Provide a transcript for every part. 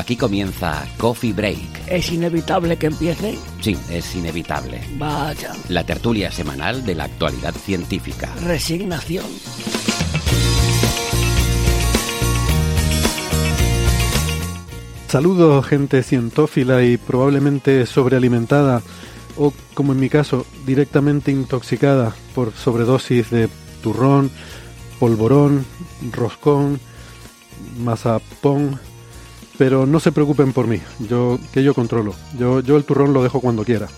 Aquí comienza Coffee Break. ¿Es inevitable que empiece? Sí, es inevitable. Vaya. La tertulia semanal de la actualidad científica. Resignación. Saludos gente cientófila y probablemente sobrealimentada o, como en mi caso, directamente intoxicada por sobredosis de turrón, polvorón, roscón, mazapón, pero no se preocupen por mí, yo que yo controlo. Yo, yo el turrón lo dejo cuando quiera.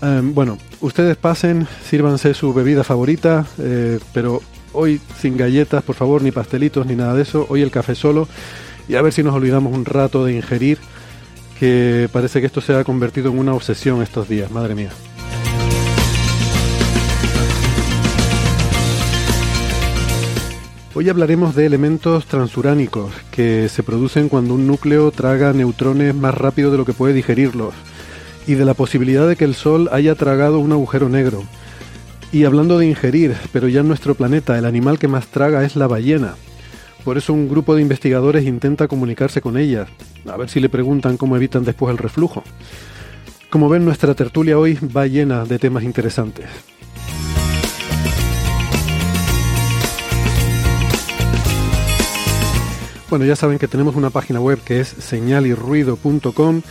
Em, bueno, ustedes pasen, sírvanse su bebida favorita, eh, pero hoy sin galletas, por favor, ni pastelitos, ni nada de eso. Hoy el café solo. Y a ver si nos olvidamos un rato de ingerir, que parece que esto se ha convertido en una obsesión estos días, madre mía. Hoy hablaremos de elementos transuránicos que se producen cuando un núcleo traga neutrones más rápido de lo que puede digerirlos y de la posibilidad de que el Sol haya tragado un agujero negro. Y hablando de ingerir, pero ya en nuestro planeta el animal que más traga es la ballena. Por eso un grupo de investigadores intenta comunicarse con ellas, a ver si le preguntan cómo evitan después el reflujo. Como ven, nuestra tertulia hoy va llena de temas interesantes. Bueno, ya saben que tenemos una página web que es señalirruido.com,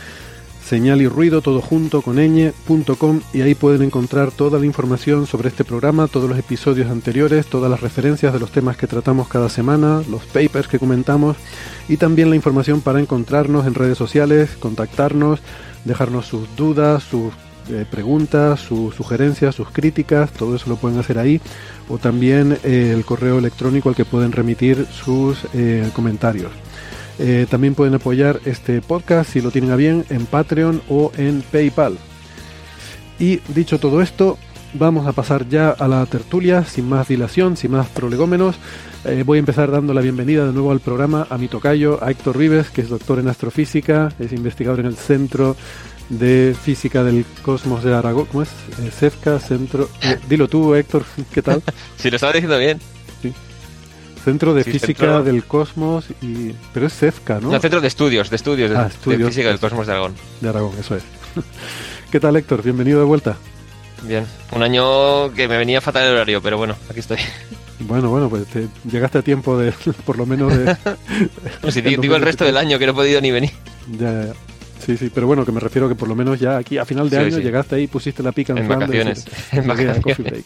señal y ruido todo junto con ñ.com y ahí pueden encontrar toda la información sobre este programa, todos los episodios anteriores, todas las referencias de los temas que tratamos cada semana, los papers que comentamos y también la información para encontrarnos en redes sociales, contactarnos, dejarnos sus dudas, sus eh, preguntas, sus sugerencias, sus críticas, todo eso lo pueden hacer ahí, o también eh, el correo electrónico al que pueden remitir sus eh, comentarios. También pueden apoyar este podcast si lo tienen a bien en Patreon o en PayPal. Y dicho todo esto, vamos a pasar ya a la tertulia, sin más dilación, sin más prolegómenos. Voy a empezar dando la bienvenida de nuevo al programa a mi tocayo, a Héctor Rives, que es doctor en astrofísica, es investigador en el Centro de Física del Cosmos de Aragón. ¿Cómo es? Eh, CEFCA, Centro... eh, dilo tú, Héctor, ¿qué tal? Si lo estaba diciendo bien. Centro de Sí, Física Centro- del Cosmos y... Pero es CEFCA, ¿no? No, centro de estudios, de estudios, de, Ah, de estudios. física del cosmos de Aragón. De Aragón, eso es. ¿Qué tal, Héctor? Bienvenido de vuelta. Bien. Un año que me venía fatal el horario, pero bueno, aquí estoy. Bueno, bueno, pues te- llegaste a tiempo de, por lo menos de... No, si digo, digo el resto del año que no he podido ni venir. Ya, ya, ya. Sí, sí, pero bueno, que me refiero que por lo menos ya aquí a final de Sí, año sí. llegaste ahí y pusiste la pica En de vacaciones, decir, en "Llegué a vacaciones". Coffee Break".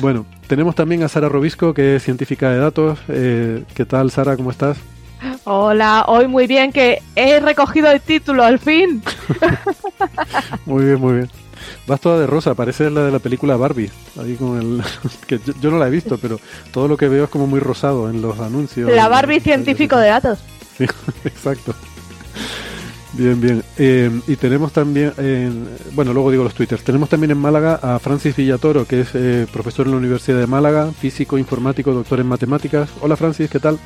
Bueno, tenemos también a Sara Robisco, que es científica de datos. Eh, ¿Qué tal, Sara? ¿Cómo estás? Hola, hoy muy bien que he recogido el título al fin. Muy bien, muy bien. Vas toda de rosa, parece la de la película Barbie. Ahí con el. que yo, yo no la he visto, pero todo lo que veo es como muy rosado en los anuncios. La Barbie científico de datos. Sí, exacto. Bien, bien. Eh, y tenemos también, eh, bueno, luego digo los twitters, tenemos también en Málaga a Francis Villatoro, que es eh, profesor en la Universidad de Málaga, físico, informático, doctor en matemáticas. Hola Francis, ¿qué tal?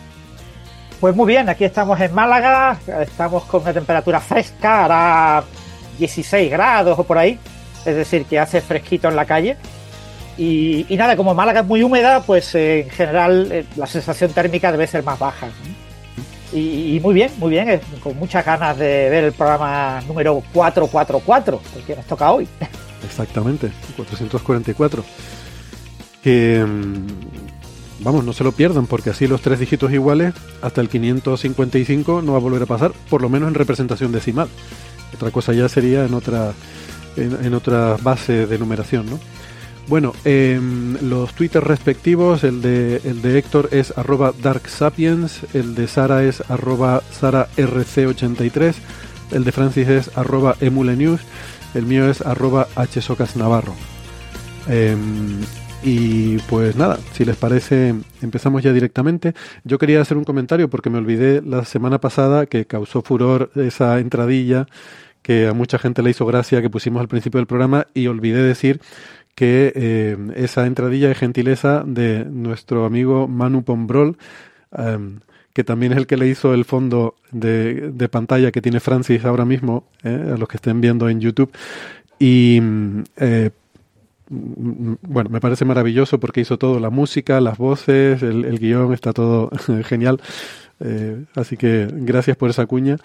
Pues muy bien, aquí estamos en Málaga, estamos con una temperatura fresca, hará 16 grados o por ahí, es decir, que hace fresquito en la calle. Y, nada, como Málaga es muy húmeda, pues en general eh, la sensación térmica debe ser más baja. Y, muy bien, muy bien, con muchas ganas de ver el programa número 444, el que nos toca hoy. Exactamente, 444. Que, mm, vamos, no se lo pierdan, porque así los tres dígitos iguales hasta el 555 no va a volver a pasar, por lo menos en representación decimal. Otra cosa ya sería en otra, en, otra base de numeración, ¿no? Bueno, em, los twitters respectivos, el de, el de Héctor es arroba darksapiens, el de Sara es arroba sararc83, el de Francis es arroba emulenews, el mío es arroba hsocasnavarro. Em, y pues nada, si les parece, empezamos ya directamente. Yo quería hacer un comentario porque me olvidé la semana pasada que causó furor esa entradilla que a mucha gente le hizo gracia que pusimos al principio del programa y olvidé decir que eh, esa entradilla de gentileza de nuestro amigo Manu Pombrol, em, que también es el que le hizo el fondo de, de pantalla que tiene Francis ahora mismo, eh, a los que estén viendo en YouTube. Y eh, bueno, me parece maravilloso porque hizo todo, la música, las voces, el, guion, está todo genial. Así que gracias por esa cuña,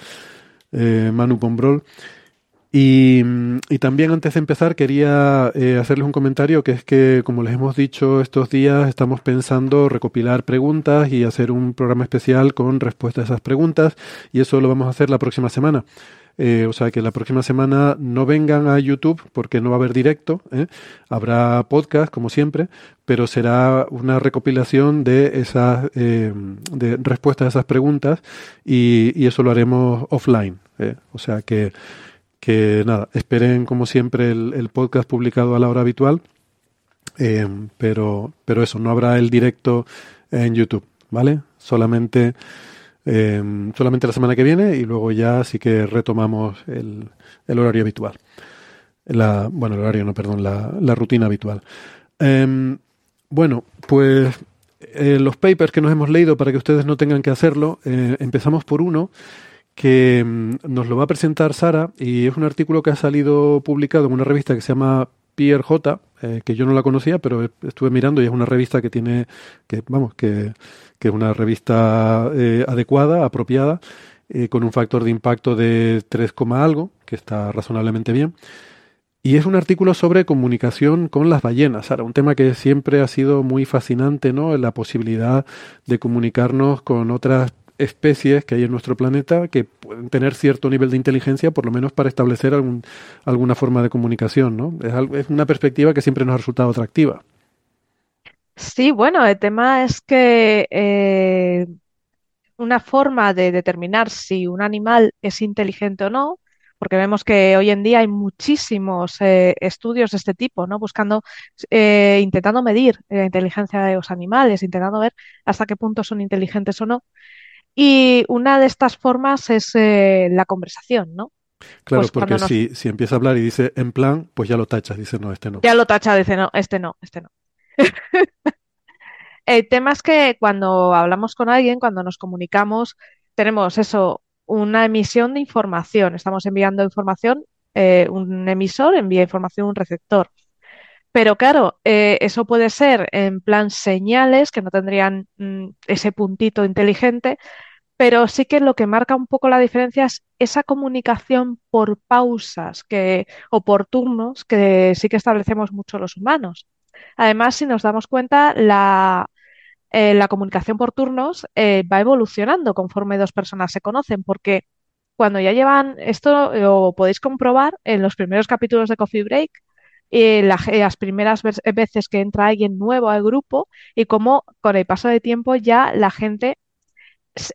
Manu Pombrol. Y, también antes de empezar quería eh, hacerles un comentario que es que, como les hemos dicho estos días, estamos pensando recopilar preguntas y hacer un programa especial con respuestas a esas preguntas y eso lo vamos a hacer la próxima semana. Eh, o sea que la próxima semana no vengan a YouTube porque no va a haber directo. ¿eh? Habrá podcast, como siempre, pero será una recopilación de esas eh, de respuestas a esas preguntas y, y eso lo haremos offline. O sea que, que nada, esperen como siempre el, podcast publicado a la hora habitual. pero, pero eso, no habrá el directo en YouTube, ¿vale? Solamente eh, solamente la semana que viene y luego ya sí que retomamos el, el horario habitual. La, bueno, el horario no, perdón, la, la rutina habitual. Eh, bueno, pues eh, los papers que nos hemos leído para que ustedes no tengan que hacerlo, eh, empezamos por uno que mm, nos lo va a presentar Sara y es un artículo que ha salido publicado en una revista que se llama PRJ, eh, que yo no la conocía, pero estuve mirando y es una revista que tiene, que vamos, que que es una revista eh, adecuada, apropiada, eh, con un factor de impacto de 3, algo, que está razonablemente bien. Y es un artículo sobre comunicación con las ballenas, ahora un tema que siempre ha sido muy fascinante, ¿no? La posibilidad de comunicarnos con otras especies que hay en nuestro planeta que pueden tener cierto nivel de inteligencia, por lo menos para establecer algún, alguna forma de comunicación, ¿no? Es, es una perspectiva que siempre nos ha resultado atractiva. Sí, bueno, el tema es que eh, una forma de determinar si un animal es inteligente o no, porque vemos que hoy en día hay muchísimos eh, estudios de este tipo, ¿no? Buscando, eh, intentando medir la inteligencia de los animales, intentando ver hasta qué punto son inteligentes o no. Y una de estas formas es la conversación, ¿no? Claro, pues porque si, si empieza a hablar y dice en plan, pues ya lo tachas, dice no, este no. Ya lo tacha, dice no, este no, este no. El tema es que cuando hablamos con alguien, cuando nos comunicamos, tenemos eso, una emisión de información. Estamos enviando información, eh, un emisor envía información a un receptor. Pero claro, eh, eso puede ser en plan señales que no tendrían mm, ese puntito inteligente, pero sí que lo que marca un poco la diferencia es esa comunicación por pausas que, o por turnos que sí que establecemos mucho los humanos. Además, si nos damos cuenta, la, eh, comunicación por turnos eh, va evolucionando conforme dos personas se conocen, porque cuando ya llevan, esto lo podéis comprobar en los primeros capítulos de Coffee Break, eh, las primeras veces que entra alguien nuevo al grupo y cómo con el paso de tiempo ya la gente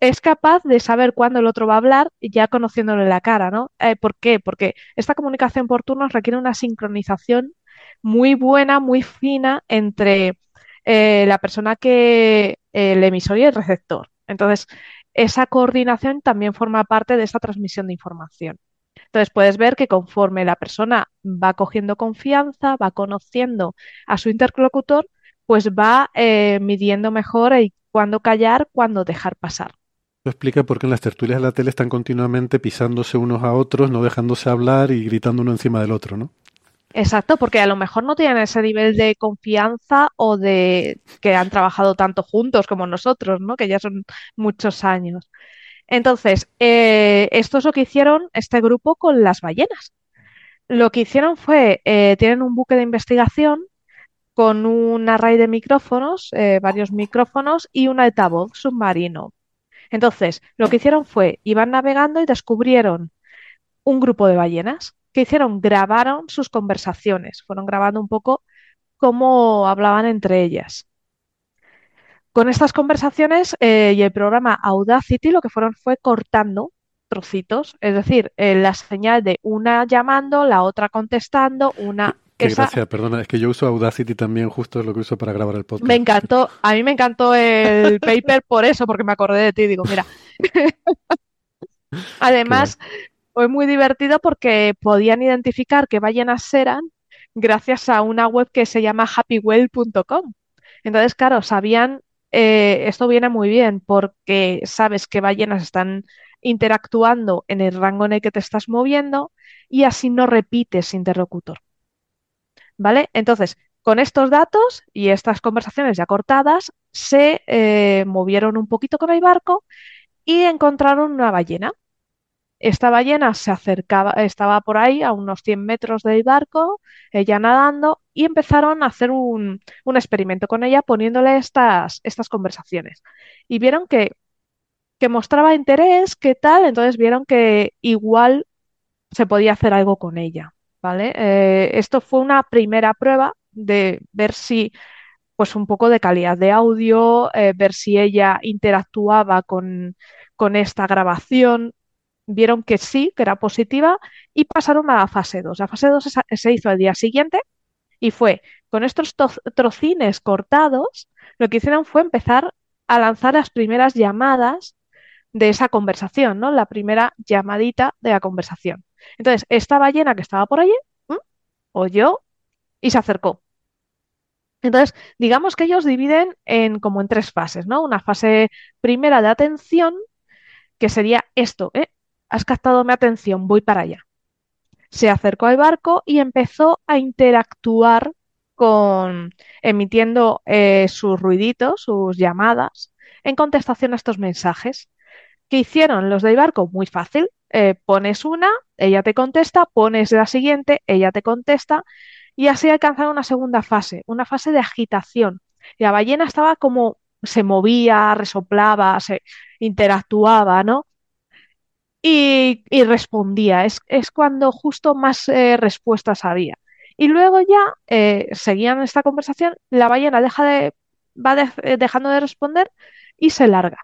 es capaz de saber cuándo el otro va a hablar ya conociéndole la cara, ¿no? ¿Por qué? Porque esta comunicación por turnos requiere una sincronización muy buena, muy fina entre eh, la persona que el emisor y el receptor. Entonces, esa coordinación también forma parte de esa transmisión de información. Entonces, puedes ver que conforme la persona va cogiendo confianza, va conociendo a su interlocutor, pues va eh, midiendo mejor cuándo callar, cuándo dejar pasar. Eso explica por qué en las tertulias de la tele están continuamente pisándose unos a otros, no dejándose hablar y gritando uno encima del otro, ¿no? Exacto, porque a lo mejor no tienen ese nivel de confianza o de que han trabajado tanto juntos como nosotros, ¿no? Que ya son muchos años. Entonces, eh, esto es lo que hicieron este grupo con las ballenas. Lo que hicieron fue, eh, tienen un buque de investigación con un array de micrófonos, eh, varios micrófonos y un altavoz submarino. Entonces, lo que hicieron fue, iban navegando y descubrieron un grupo de ballenas. ¿Qué hicieron? Grabaron sus conversaciones, fueron grabando un poco cómo hablaban entre ellas. Con estas conversaciones eh, y el programa Audacity lo que fueron fue cortando trocitos, es decir, eh, la señal de una llamando, la otra contestando, una... Qué esa- gracia, perdona, es que yo uso Audacity también, justo es lo que uso para grabar el podcast. Me encantó, a mí me encantó el paper por eso, porque me acordé de ti. Digo, mira. Además, fue muy divertido porque podían identificar qué ballenas eran gracias a una web que se llama happywell.com. Entonces, claro, sabían, eh, esto viene muy bien porque sabes qué ballenas están interactuando en el rango en el que te estás moviendo y así no repites interlocutor. ¿Vale? Entonces, con estos datos y estas conversaciones ya cortadas, se eh, movieron un poquito con el barco y encontraron una ballena. Esta ballena se acercaba, estaba por ahí a unos 100 metros del barco, ella nadando, y empezaron a hacer un, un experimento con ella poniéndole estas, estas conversaciones. Y vieron que, que mostraba interés, qué tal, entonces vieron que igual se podía hacer algo con ella, ¿vale? Eh, esto fue una primera prueba de ver si, pues un poco de calidad de audio, eh, ver si ella interactuaba con, con esta grabación. Vieron que sí, que era positiva y pasaron a la fase 2. La fase 2 se, hizo el día siguiente y fue con estos to- trocines cortados, lo que hicieron fue empezar a lanzar las primeras llamadas de esa conversación, ¿no? La primera llamadita de la conversación. Entonces, esta ballena que estaba por allí, oyó y se acercó. Entonces, digamos que ellos dividen en como en tres fases, ¿no? Una fase primera de atención, que sería esto, ¿eh? Has captado mi atención, voy para allá. Se acercó al barco y empezó a interactuar con, emitiendo eh, sus ruiditos, sus llamadas, en contestación a estos mensajes. ¿Qué hicieron los del barco? Muy fácil. Eh, pones una, ella te contesta, pones la siguiente, ella te contesta, y así alcanzaron una segunda fase, una fase de agitación. La ballena estaba como, se movía, resoplaba, se interactuaba, ¿no? Y, respondía. Es, es cuando justo más eh, respuestas había. Y luego ya eh, seguían esta conversación, la ballena deja de, va de- eh, dejando de responder y se larga.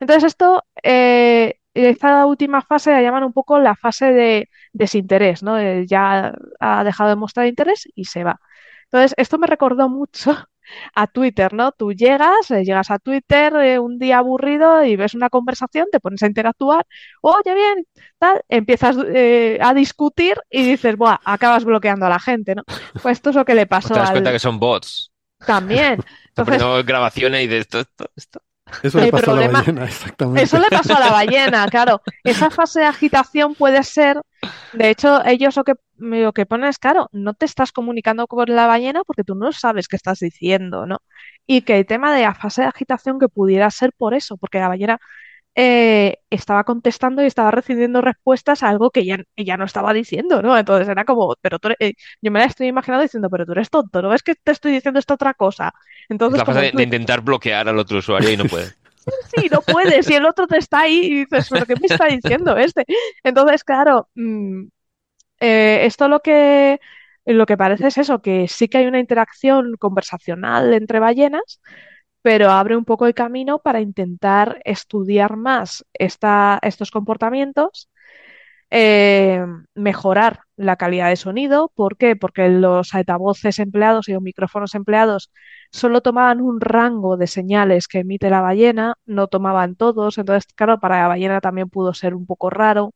Entonces esto, eh, esta última fase la llaman un poco la fase de desinterés, ¿no? Eh, ya ha dejado de mostrar interés y se va. Entonces esto me recordó mucho a Twitter, ¿no? Tú llegas, eh, llegas a Twitter eh, un día aburrido y ves una conversación, te pones a interactuar, oye, bien, tal, empiezas eh, a discutir y dices, buah, acabas bloqueando a la gente, ¿no? Pues esto es lo que le Pues pasó te das al... cuenta que son bots. También. Entonces, grabaciones y de esto, esto, esto. Eso le pasó a la ballena, exactamente. Eso le pasó a la ballena, claro. Esa fase de agitación puede ser, de hecho, ellos lo que, lo que ponen es, claro, no te estás comunicando con la ballena porque tú no sabes qué estás diciendo, ¿no? Y que el tema de la fase de agitación que pudiera ser por eso, porque la ballena eh, estaba contestando y estaba recibiendo respuestas a algo que ella, ella no estaba diciendo, ¿no? Entonces era como, pero tú eh, yo me la estoy imaginando diciendo, pero tú eres tonto, ¿no ves que te estoy diciendo esta otra cosa? Es Entonces, la como fase de, tú- de intentar bloquear al otro usuario y no puede. sí, no puedes, y el otro te está ahí y dices, ¿pero qué me está diciendo este? Entonces, claro, mm, eh, esto lo que, lo que parece es eso, que sí que hay una interacción conversacional entre ballenas, pero abre un poco el camino para intentar estudiar más esta- estos comportamientos, eh, mejorar la calidad de sonido. ¿Por qué? Porque los altavoces empleados y los micrófonos empleados solo tomaban un rango de señales que emite la ballena, no tomaban todos, entonces, claro, para la ballena también pudo ser un poco raro.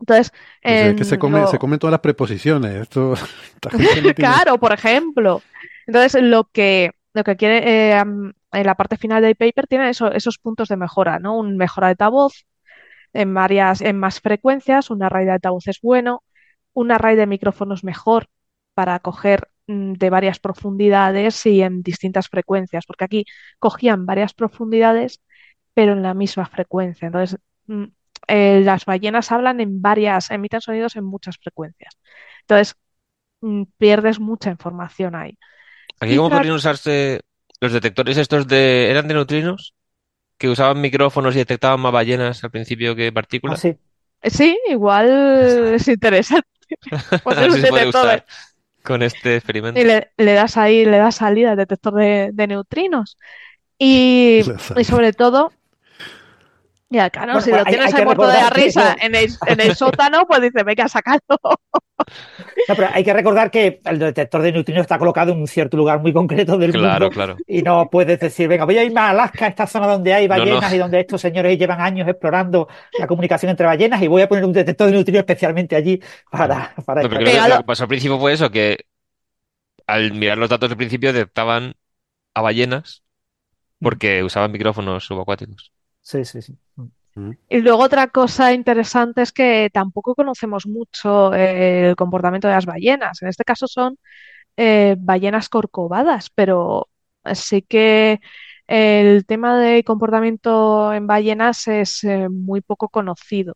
Entonces, Pues es que se come, lo- se come todas las preposiciones. Esto, Claro, por ejemplo. Entonces, lo que, lo que quiere, eh, en la parte final del paper tiene eso- esos puntos de mejora, ¿no? Un mejor altavoz en varias, en más frecuencias, un array de altavoces bueno, un array de micrófonos mejor para coger mm, de varias profundidades y en distintas frecuencias, porque aquí cogían varias profundidades, pero en la misma frecuencia. Entonces, mm, eh, las ballenas hablan en varias, emiten sonidos en muchas frecuencias. Entonces, mm, pierdes mucha información ahí. Aquí cómo podrían usarse los detectores estos de... ¿Eran de neutrinos? Que usaban micrófonos y detectaban más ballenas al principio que Ah, partículas. sí. Sí, igual es interesante. A Poner ver un si se puede detector usar con este experimento. y le, le das ahí, le das salida al detector de, de neutrinos. Y sobre todo, ya claro, Bueno, si pues lo hay- tienes hay que muerto de la recordar que risa en el, en el sótano, pues dice, venga, sácalo. No, pero hay que recordar que el detector de neutrinos está colocado en un cierto lugar muy concreto del Claro, mundo claro. y no puedes decir, venga, voy a irme a Alaska, esta zona donde hay No, no. ballenas y donde estos señores llevan años explorando la comunicación entre ballenas y voy a poner un detector de neutrinos especialmente allí para, para No, pero lo que pasó al principio fue eso, que al mirar los datos del principio detectaban a ballenas porque usaban micrófonos subacuáticos. Sí, sí, sí. Y luego otra cosa interesante es que tampoco conocemos mucho eh, el comportamiento de las ballenas. En este caso son eh, ballenas corcovadas, pero sí que el tema de comportamiento en ballenas es eh, muy poco conocido.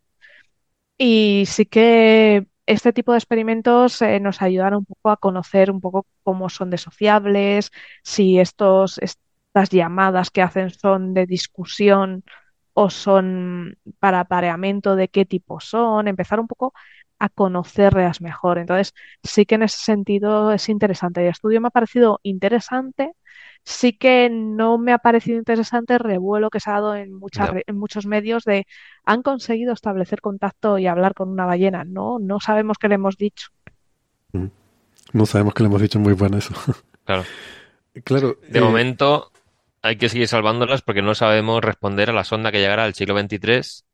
Y sí que este tipo de experimentos eh, nos ayudan un poco a conocer un poco cómo son de sociables, si estos, estas llamadas que hacen son de discusión o son para apareamiento, de qué tipo son, empezar un poco a conocerlas mejor. Entonces, sí que en ese sentido es interesante. El estudio me ha parecido interesante. Sí que no me ha parecido interesante el revuelo que se ha dado en, muchas re- en muchos medios de han conseguido establecer contacto y hablar con una ballena. No, no sabemos qué le hemos dicho. No sabemos que le hemos dicho muy bueno eso. Claro. claro. De eh, momento hay que seguir salvándolas porque no sabemos responder a la sonda que llegará al siglo XXIII,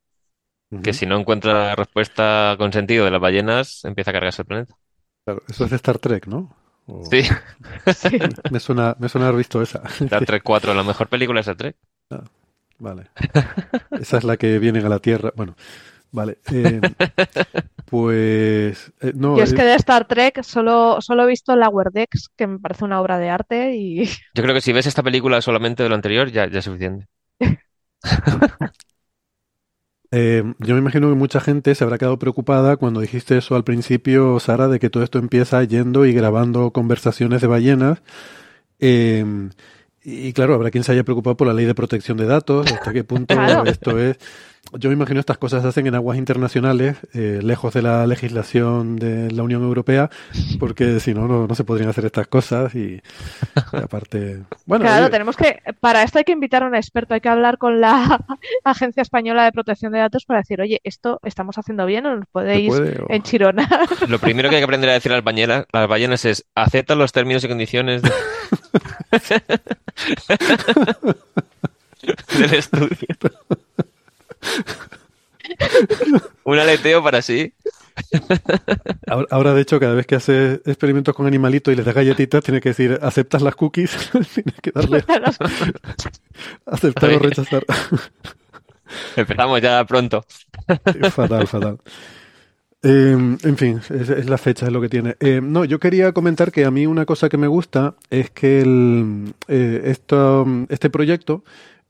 que si no encuentra la respuesta con sentido de las ballenas, empieza a cargarse el planeta. claro, eso es de Star Trek, ¿no? O- Sí, Sí. Me suena, me suena haber visto esa. Star Trek 4, la mejor película de Star Trek. Vale. Esa es la que vienen a la Tierra. Bueno, vale. eh, pues eh, no, Yo es eh, que de Star Trek solo, solo he visto Lower Decks, que me parece una obra de arte y Yo creo que si ves esta película solamente de lo anterior, ya, ya es suficiente. eh, yo me imagino que mucha gente se habrá quedado preocupada cuando dijiste eso al principio, Sara, de que todo esto empieza yendo y grabando conversaciones de ballenas. Eh, y claro, habrá quien se haya preocupado por la ley de protección de datos, hasta qué punto Claro. esto es... Yo me imagino estas cosas se hacen en aguas internacionales, eh, lejos de la legislación de la Unión Europea, porque si no, no, no se podrían hacer estas cosas y, y aparte... Bueno, claro, tenemos que, para esto hay que invitar a un experto, hay que hablar con la Agencia Española de Protección de Datos para decir, oye, esto estamos haciendo bien o nos ¿se podéis puede? O-. Lo primero que hay que aprender a decir a las ballenas, las ballenas es acepta los términos y condiciones de- del estudio. Un aleteo para sí. Ahora, ahora, de hecho, cada vez que haces experimentos con animalitos y les das galletitas, tienes que decir, ¿aceptas las cookies? tienes que darle aceptar o rechazar. Empezamos ya pronto. fatal, fatal. Eh, en fin, es, es la fecha, es lo que tiene. Eh, no, yo quería comentar que a mí una cosa que me gusta es que el, eh, esto, este proyecto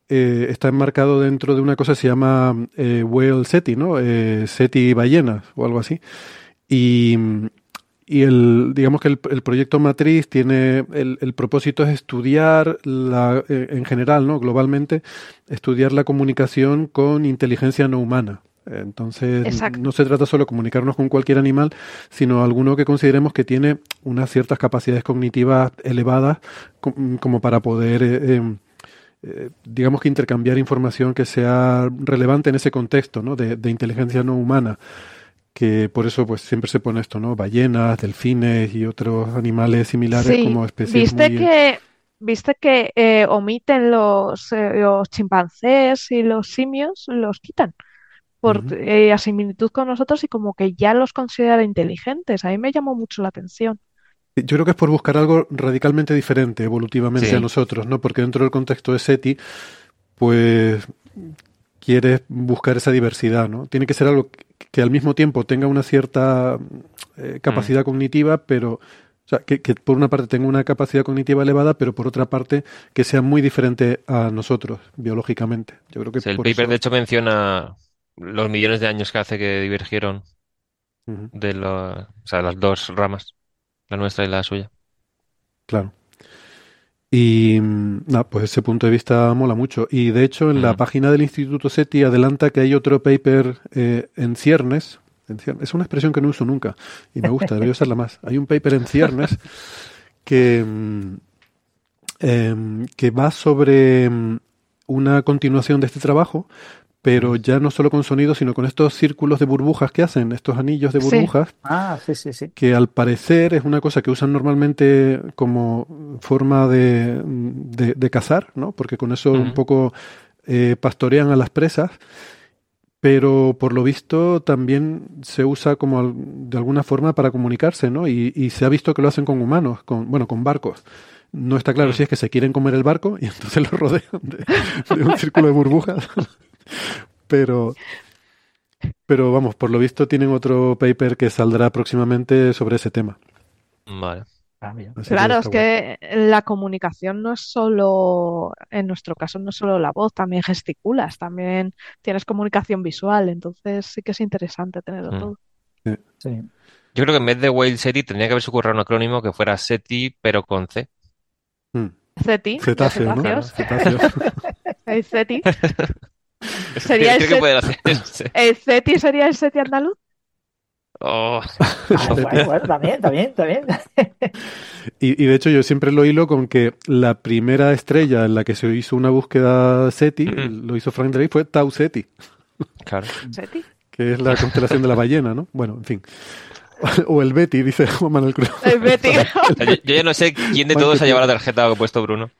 eh, está enmarcado dentro de una cosa que se llama eh, Whale SETI, ¿no? Eh, SETI ballenas o algo así. Y, y el, digamos que el, el proyecto matriz tiene, el, el propósito es estudiar la, eh, en general, ¿no? Globalmente, estudiar la comunicación con inteligencia no humana. Entonces, Exacto. no se trata solo de comunicarnos con cualquier animal, sino alguno que consideremos que tiene unas ciertas capacidades cognitivas elevadas co- como para poder, eh, eh, digamos que intercambiar información que sea relevante en ese contexto ¿no? de, de inteligencia no humana. Que por eso pues siempre se pone esto, ¿no? Ballenas, delfines y otros animales similares Sí, como especies viste muy... que, viste que eh, omiten los, eh, los chimpancés y los simios, los quitan por Ujú. eh, a similitud con nosotros y como que ya los considera inteligentes. A mí me llamó mucho la atención. Yo creo que es por buscar algo radicalmente diferente evolutivamente Sí. a nosotros, ¿no? Porque dentro del contexto de SETI, pues quieres buscar esa diversidad, ¿no? Tiene que ser algo que, al mismo tiempo tenga una cierta eh, capacidad cognitiva, pero, o sea, que, que por una parte tenga una capacidad cognitiva elevada, pero por otra parte que sea muy diferente a nosotros biológicamente. Yo creo que Sí, el paper eso- de hecho menciona los millones de años que hace que divergieron de, lo- o sea, las dos ramas. La nuestra y la suya. Claro. Y mm, nada, pues ese punto de vista mola mucho. Y de hecho, en la página del Instituto SETI adelanta que hay otro paper eh, en ciernes. en cier- Es una expresión que no uso nunca y me gusta, debería usarla más. Hay un paper en ciernes que, mm, em, que va sobre mm, una continuación de este trabajo, pero ya no solo con sonido, sino con estos círculos de burbujas que hacen, estos anillos de Sí. burbujas Ah, sí, sí, sí. que al parecer es una cosa que usan normalmente como forma de, de, de cazar, ¿no? Porque con eso un poco eh, pastorean a las presas, pero por lo visto también se usa como al- de alguna forma para comunicarse, ¿no? Y, y se ha visto que lo hacen con humanos, con, bueno, con barcos. No está claro Mm. si es que se quieren comer el barco y entonces lo rodean de, de un círculo de burbujas. Pero, pero vamos, por lo visto tienen otro paper que saldrá próximamente sobre ese tema. Vale. Ah, Claro, es guay. que la comunicación no es solo, en nuestro caso, no es solo la voz, también gesticulas, también tienes comunicación visual, entonces sí que es interesante tenerlo Mm. todo. Sí. Yo creo que en vez de Whale SETI tendría que haberse ocurrido un acrónimo que fuera SETI, pero con C. Mm. CETI, ¿no? cetáceos, Cetáceo. Sería el que SETI. pueden hacer. ¿El CETI sería el SETI andaluz? Oh, Ah, bueno, bueno, también, también, también. Y, y de hecho yo siempre lo hilo con que la primera estrella en la que se hizo una búsqueda SETI, lo hizo Frank Drake, fue Tau Ceti, claro. ¿SETI? que es la constelación de la ballena, ¿no? Bueno, en fin. O el Betty, dice Juan Manuel Cruz. El Betty. Yo, yo ya no sé quién de todos ha llevado la tarjeta que ha puesto Bruno.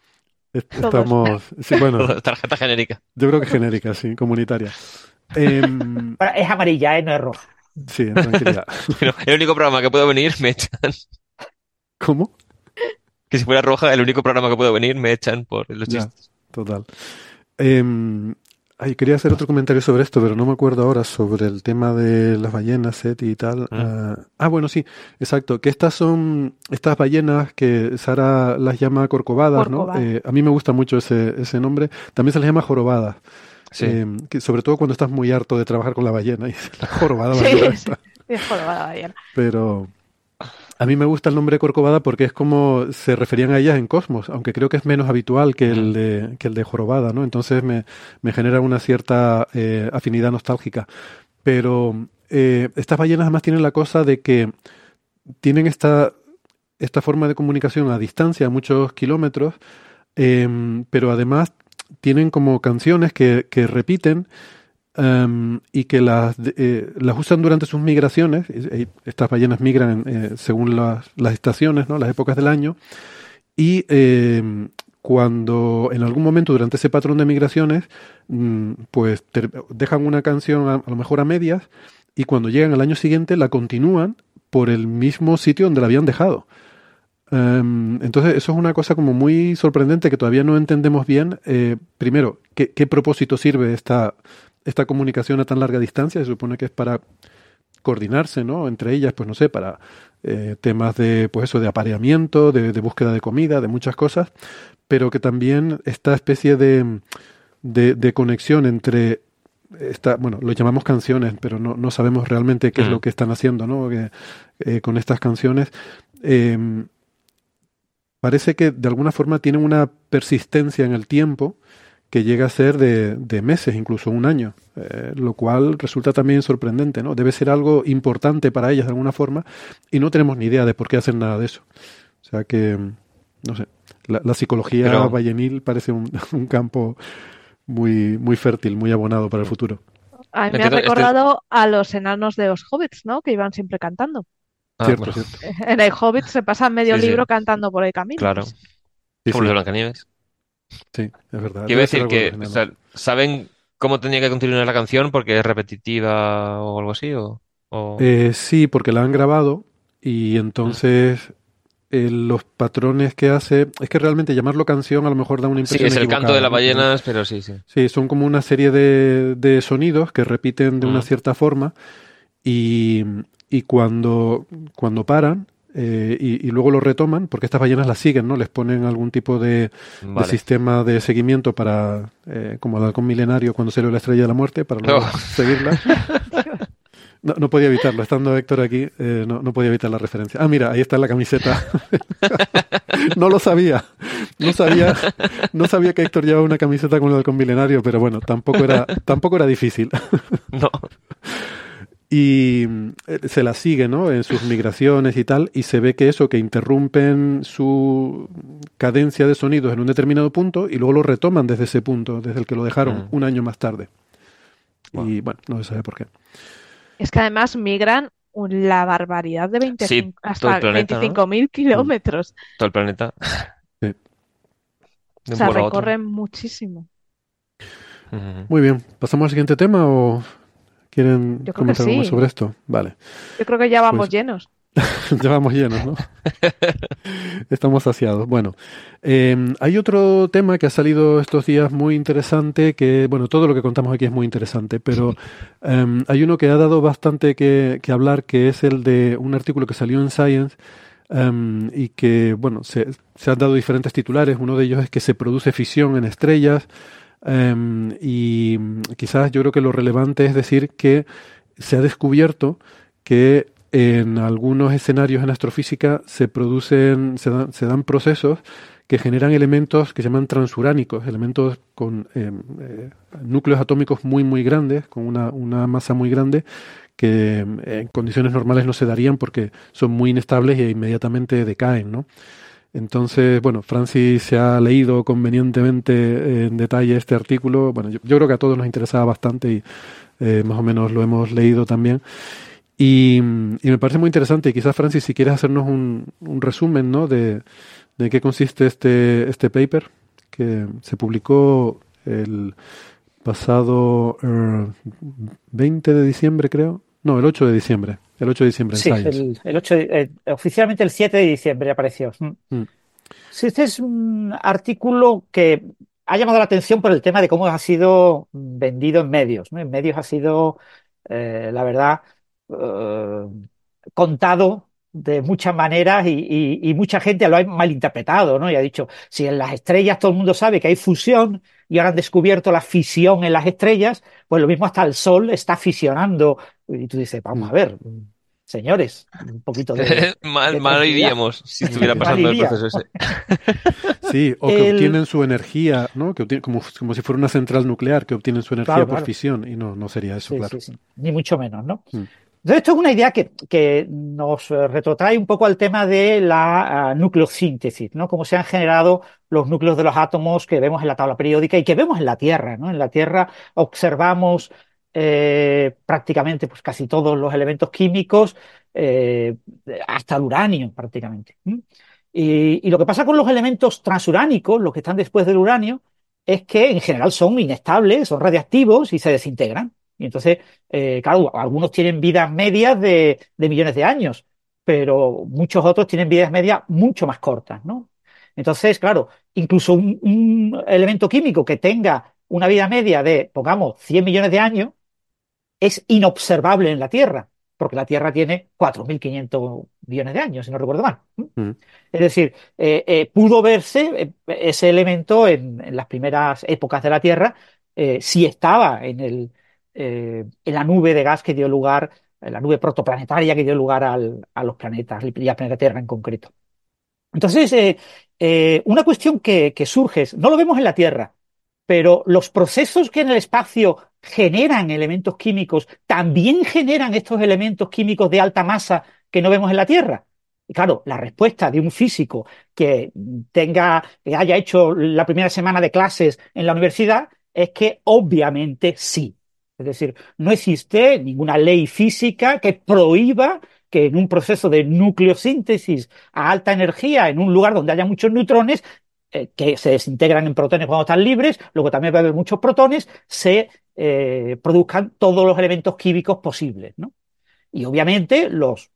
Est- Estamos, sí, bueno, Tarjeta genérica. yo creo que genérica, sí, comunitaria. Em, Bueno, es amarilla, ¿eh? no es roja. sí, tranquilidad. Pero el único programa que puedo venir me echan. ¿Cómo? Que si fuera roja, el único programa que puedo venir me echan por los Ya. chistes. Total. Em, ay, quería hacer otro comentario sobre esto, pero no me acuerdo ahora sobre el tema de las ballenas, SETI y tal. Ah, ah, bueno, sí, exacto. Que estas son estas ballenas que Sara las llama corcovadas, ¿no? Corcovadas. Eh, a mí me gusta mucho ese, ese nombre. También se les llama jorobadas. Sí. Em, que sobre todo cuando estás muy harto de trabajar con la ballena y la jorobada ballena sí. Sí, jorobada ballena. Pero a mí me gusta el nombre Corcovada porque es como se referían a ellas en Cosmos, aunque creo que es menos habitual que el de, que el de Jorobada, ¿no? Entonces me, me genera una cierta eh, afinidad nostálgica. Pero eh, estas ballenas además tienen la cosa de que tienen esta, esta forma de comunicación a distancia, a muchos kilómetros, em, pero además tienen como canciones que, que repiten em, y que las, eh, las usan durante sus migraciones. Estas ballenas migran eh, según las, las estaciones, ¿no? las épocas del año. Y em, cuando en algún momento durante ese patrón de migraciones, mm, pues dejan una canción a, a lo mejor a medias y cuando llegan al año siguiente la continúan por el mismo sitio donde la habían dejado. Em, entonces, eso es una cosa como muy sorprendente que todavía no entendemos bien. Eh, primero, ¿qué, qué propósito sirve esta, esta comunicación a tan larga distancia? Se supone que es para coordinarse, ¿no? Entre ellas, pues no sé, para eh, temas de, pues eso, de apareamiento, de, de búsqueda de comida, de muchas cosas, pero que también esta especie de, de, de conexión entre esta, bueno, lo llamamos canciones, pero no, no sabemos realmente qué es Mm. lo que están haciendo, ¿no? Que, eh, con estas canciones. eh, parece que de alguna forma tienen una persistencia en el tiempo que llega a ser de, de meses, incluso un año, eh, lo cual resulta también sorprendente, ¿no? Debe ser algo importante para ellas de alguna forma y no tenemos ni idea de por qué hacen nada de eso. O sea que, no sé, la, la psicología Pero- ballenil parece un, un campo muy, muy fértil, muy abonado para el futuro. A mí me ha este- recordado a los enanos de los hobbits, ¿no? Que iban siempre cantando. Ah, cierto, bueno, cierto. En el Hobbit se pasan medio Sí, sí. libro cantando por el camino. claro. Sí, Como los de Blancanieves. Sí, es verdad. Quiero decir que o sea. ¿saben cómo tenía que continuar la canción porque es repetitiva o algo así? ¿O, o- Eh, sí, porque la han grabado y entonces eh, los patrones que hace, es que realmente llamarlo canción a lo mejor da una Sí, impresión es el canto de las ¿no? Pero- ballenas, pero sí, sí. Sí, son como una serie de, de sonidos que repiten de una Mm. cierta forma y, y cuando, cuando paran eh, y, y luego lo retoman, porque estas ballenas las siguen, ¿no? Les ponen algún tipo de, sistema de seguimiento para, eh, como el halcón milenario cuando salió la estrella de la muerte, para luego Oh. seguirla. No, no podía evitarlo, estando Héctor aquí, eh, no, no podía evitar la referencia. Ah, mira, ahí está la camiseta. no lo sabía. No sabía, no sabía que Héctor llevaba una camiseta con el halcón milenario, pero bueno, tampoco era, tampoco era difícil. No. y eh, se la sigue, ¿no? En sus migraciones y tal, y se ve que eso, que interrumpen su cadencia de sonidos en un determinado punto y luego lo retoman desde ese punto, desde el que lo dejaron Mm. un año más tarde. Wow. Y bueno, no se sabe por qué. Es que además migran la barbaridad de 25, todo hasta el planeta, ¿no? 25.000 kilómetros. Todo el planeta. Sí. De O sea, recorren muchísimo. Muy bien, ¿pasamos al siguiente tema o quieren comentar algo más sobre esto? Vale, Yo creo que ya vamos Pues- llenos. ya vamos llenos, ¿no? Estamos saciados. Bueno, eh, hay otro tema que ha salido estos días muy interesante, que, bueno, todo lo que contamos aquí es muy interesante, pero eh, hay uno que ha dado bastante que, que hablar, que es el de un artículo que salió en Science um, y que, bueno, se, se han dado diferentes titulares. Uno de ellos es que se produce fisión en estrellas um, y quizás yo creo que lo relevante es decir que se ha descubierto que en algunos escenarios en astrofísica se producen, se dan, se dan procesos que generan elementos que se llaman transuránicos, elementos con eh, eh, núcleos atómicos muy, muy grandes, con una, una masa muy grande, que eh, en condiciones normales no se darían porque son muy inestables e inmediatamente decaen, ¿no? Entonces, bueno, Francis se ha leído convenientemente en detalle este artículo. Bueno, yo, creo que a todos nos interesaba bastante y eh, más o menos lo hemos leído también. Y, me parece muy interesante. Y quizás, Francis, si quieres hacernos un, un resumen ¿no? de, qué consiste este, este paper que se publicó el pasado uh, 20 de diciembre, creo. No, el 8 de diciembre. El 8 de diciembre en sí, Science. El, el 8 de, eh, oficialmente el 7 de diciembre apareció. Mm. Sí, este es un artículo que ha llamado la atención por el tema de cómo ha sido vendido en medios. ¿no? En medios ha sido, eh, la verdad, eh, contado de muchas maneras y, y, y, mucha gente lo ha malinterpretado, ¿no? Y ha dicho, si en las estrellas todo el mundo sabe que hay fusión y ahora han descubierto la fisión en las estrellas, pues lo mismo hasta el Sol está fisionando. Y tú dices, vamos a ver, señores, un poquito de... mal, de mal iríamos si estuviera pasando el proceso ese. Sí, o que el... obtienen su energía, ¿no? Que obtienen, como, como, si fuera una central nuclear, que obtienen su energía claro, por claro. fisión, y no, no sería eso, sí, claro. Sí, sí. Ni mucho menos, ¿no? Mm. Entonces, esto es una idea que, nos retrotrae un poco al tema de la uh, nucleosíntesis, ¿no? Cómo se han generado los núcleos de los átomos que vemos en la tabla periódica y que vemos en la Tierra, ¿no? En la Tierra observamos eh, prácticamente pues, casi todos los elementos químicos, eh, hasta el uranio prácticamente. Y, y, lo que pasa con los elementos transuránicos, los que están después del uranio, es que en general son inestables, son radiactivos y se desintegran. Y entonces, eh, claro, algunos tienen vidas medias de, de, millones de años, pero muchos otros tienen vidas medias mucho más cortas, ¿no? Entonces, claro, incluso un, un elemento químico que tenga una vida media de, pongamos, 100 millones de años, es inobservable en la Tierra, porque la Tierra tiene 4.500 millones de años, si no recuerdo mal. Mm. Es decir, eh, eh, pudo verse ese elemento en, en, las primeras épocas de la Tierra, eh, si estaba en, el, eh, en la nube de gas que dio lugar, en la nube protoplanetaria que dio lugar a los planetas, y al planeta Tierra en concreto. Entonces, eh, eh, una cuestión que, que surge, no lo vemos en la Tierra, pero los procesos que en el espacio generan elementos químicos también generan estos elementos químicos de alta masa que no vemos en la Tierra. Y claro, la respuesta de un físico que tenga, que haya hecho la primera semana de clases en la universidad es que obviamente sí. Es decir, no existe ninguna ley física que prohíba que en un proceso de nucleosíntesis a alta energía, en un lugar donde haya muchos neutrones, eh, que se desintegran en protones cuando están libres, luego también va a haber muchos protones, se eh, produzcan todos los elementos químicos posibles. ¿no? Y obviamente los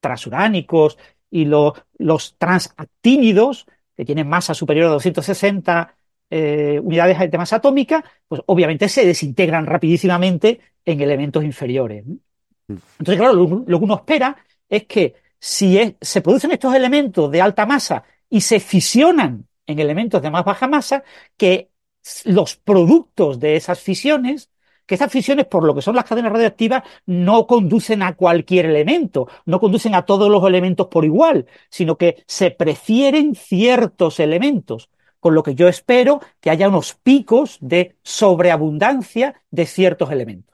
transuránicos y los, los transactínidos, que tienen masa superior a 260 eh, unidades de masa atómica, pues obviamente se desintegran rapidísimamente en elementos inferiores. ¿no? Entonces, claro, lo, lo, que uno espera es que si es, se producen estos elementos de alta masa y se fisionan en elementos de más baja masa, que los productos de esas fisiones que estas fisiones, por lo que son las cadenas radioactivas, no conducen a cualquier elemento, no conducen a todos los elementos por igual, sino que se prefieren ciertos elementos, con lo que yo espero que haya unos picos de sobreabundancia de ciertos elementos.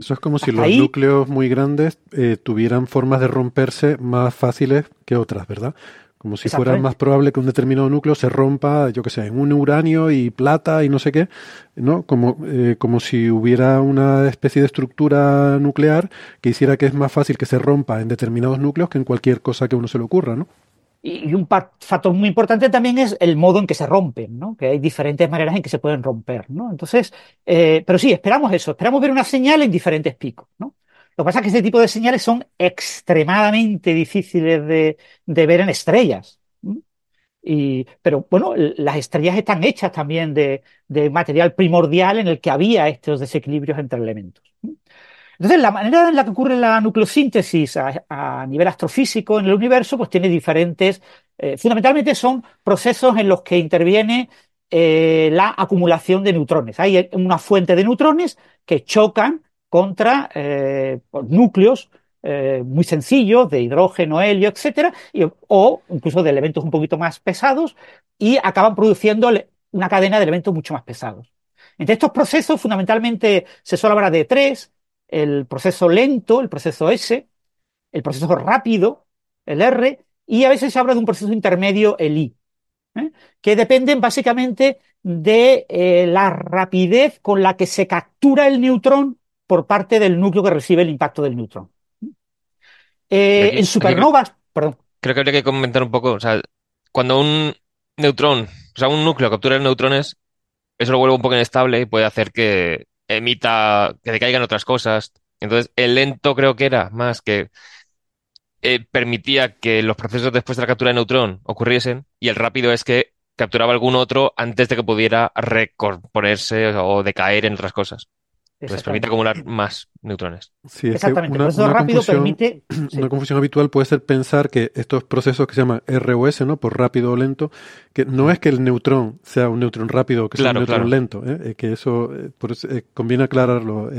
Eso es como si los núcleos muy grandes eh, tuvieran formas de romperse más fáciles que otras, ¿verdad? Como si fuera más probable que un determinado núcleo se rompa, yo que sé, en un uranio y plata y no sé qué, ¿no? Como, eh, como si hubiera una especie de estructura nuclear que hiciera que es más fácil que se rompa en determinados núcleos que en cualquier cosa que a uno se le ocurra, ¿no? Y un factor muy importante también es el modo en que se rompen, ¿no? Que hay diferentes maneras en que se pueden romper, ¿no? Entonces, eh, pero sí, esperamos eso, esperamos ver una señal en diferentes picos, ¿no? Lo que pasa es que este tipo de señales son extremadamente difíciles de, ver en estrellas. Y, pero bueno, las estrellas están hechas también de, material primordial en el que había estos desequilibrios entre elementos. Entonces, la manera en la que ocurre la nucleosíntesis a, nivel astrofísico en el universo, pues tiene diferentes, eh, fundamentalmente son procesos en los que interviene eh, la acumulación de neutrones. Hay una fuente de neutrones que chocan contra eh, núcleos eh, muy sencillos de hidrógeno, helio, etcétera, o incluso de elementos un poquito más pesados y acaban produciendo una cadena de elementos mucho más pesados. Entre estos procesos, fundamentalmente, se suele hablar de tres: el proceso lento, el proceso S, el proceso rápido, el R, y a veces se habla de un proceso intermedio, el I, ¿eh? que dependen básicamente de la rapidez con la que se captura el neutrón por parte del núcleo que recibe el impacto del neutrón. Eh, en supernovas, perdón. Creo que habría que comentar un poco, o sea, cuando un neutrón, o sea, un núcleo captura neutrones, eso lo vuelve un poco inestable y puede hacer que emita, que decaigan otras cosas. Entonces, el lento creo que era más que eh, permitía que los procesos después de la captura de neutrón ocurriesen y el rápido es que capturaba algún otro antes de que pudiera recomponerse o decaer en otras cosas. Les permite acumular más neutrones. Sí, Exactamente. Una, eso rápido permite. Una confusión habitual puede ser pensar que estos procesos que se llaman ROS, ¿no? Por rápido o lento, que no es que el neutrón sea un neutrón rápido o que sea un neutrón lento, ¿eh? que eso, eh, por eso eh, conviene aclararlo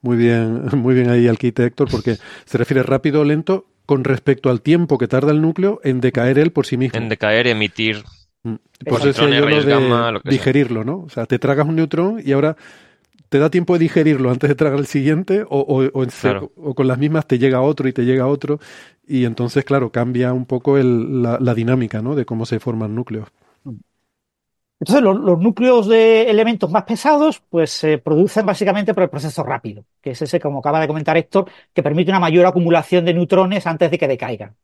muy bien, muy bien ahí, Héctor, porque se refiere rápido o lento con respecto al tiempo que tarda el núcleo en decaer él por sí mismo. En decaer, emitir. Mm. Por eso yo lo de digerirlo, ¿no? O sea, te tragas un neutrón y ahora te da tiempo de digerirlo antes de tragar el siguiente o, o, con las mismas te llega otro y te llega otro y entonces, claro, cambia un poco la, dinámica ¿no? de cómo se forman núcleos. Entonces, los, núcleos de elementos más pesados pues se producen básicamente por el proceso rápido, que es ese, como acaba de comentar Héctor, que permite una mayor acumulación de neutrones antes de que decaigan.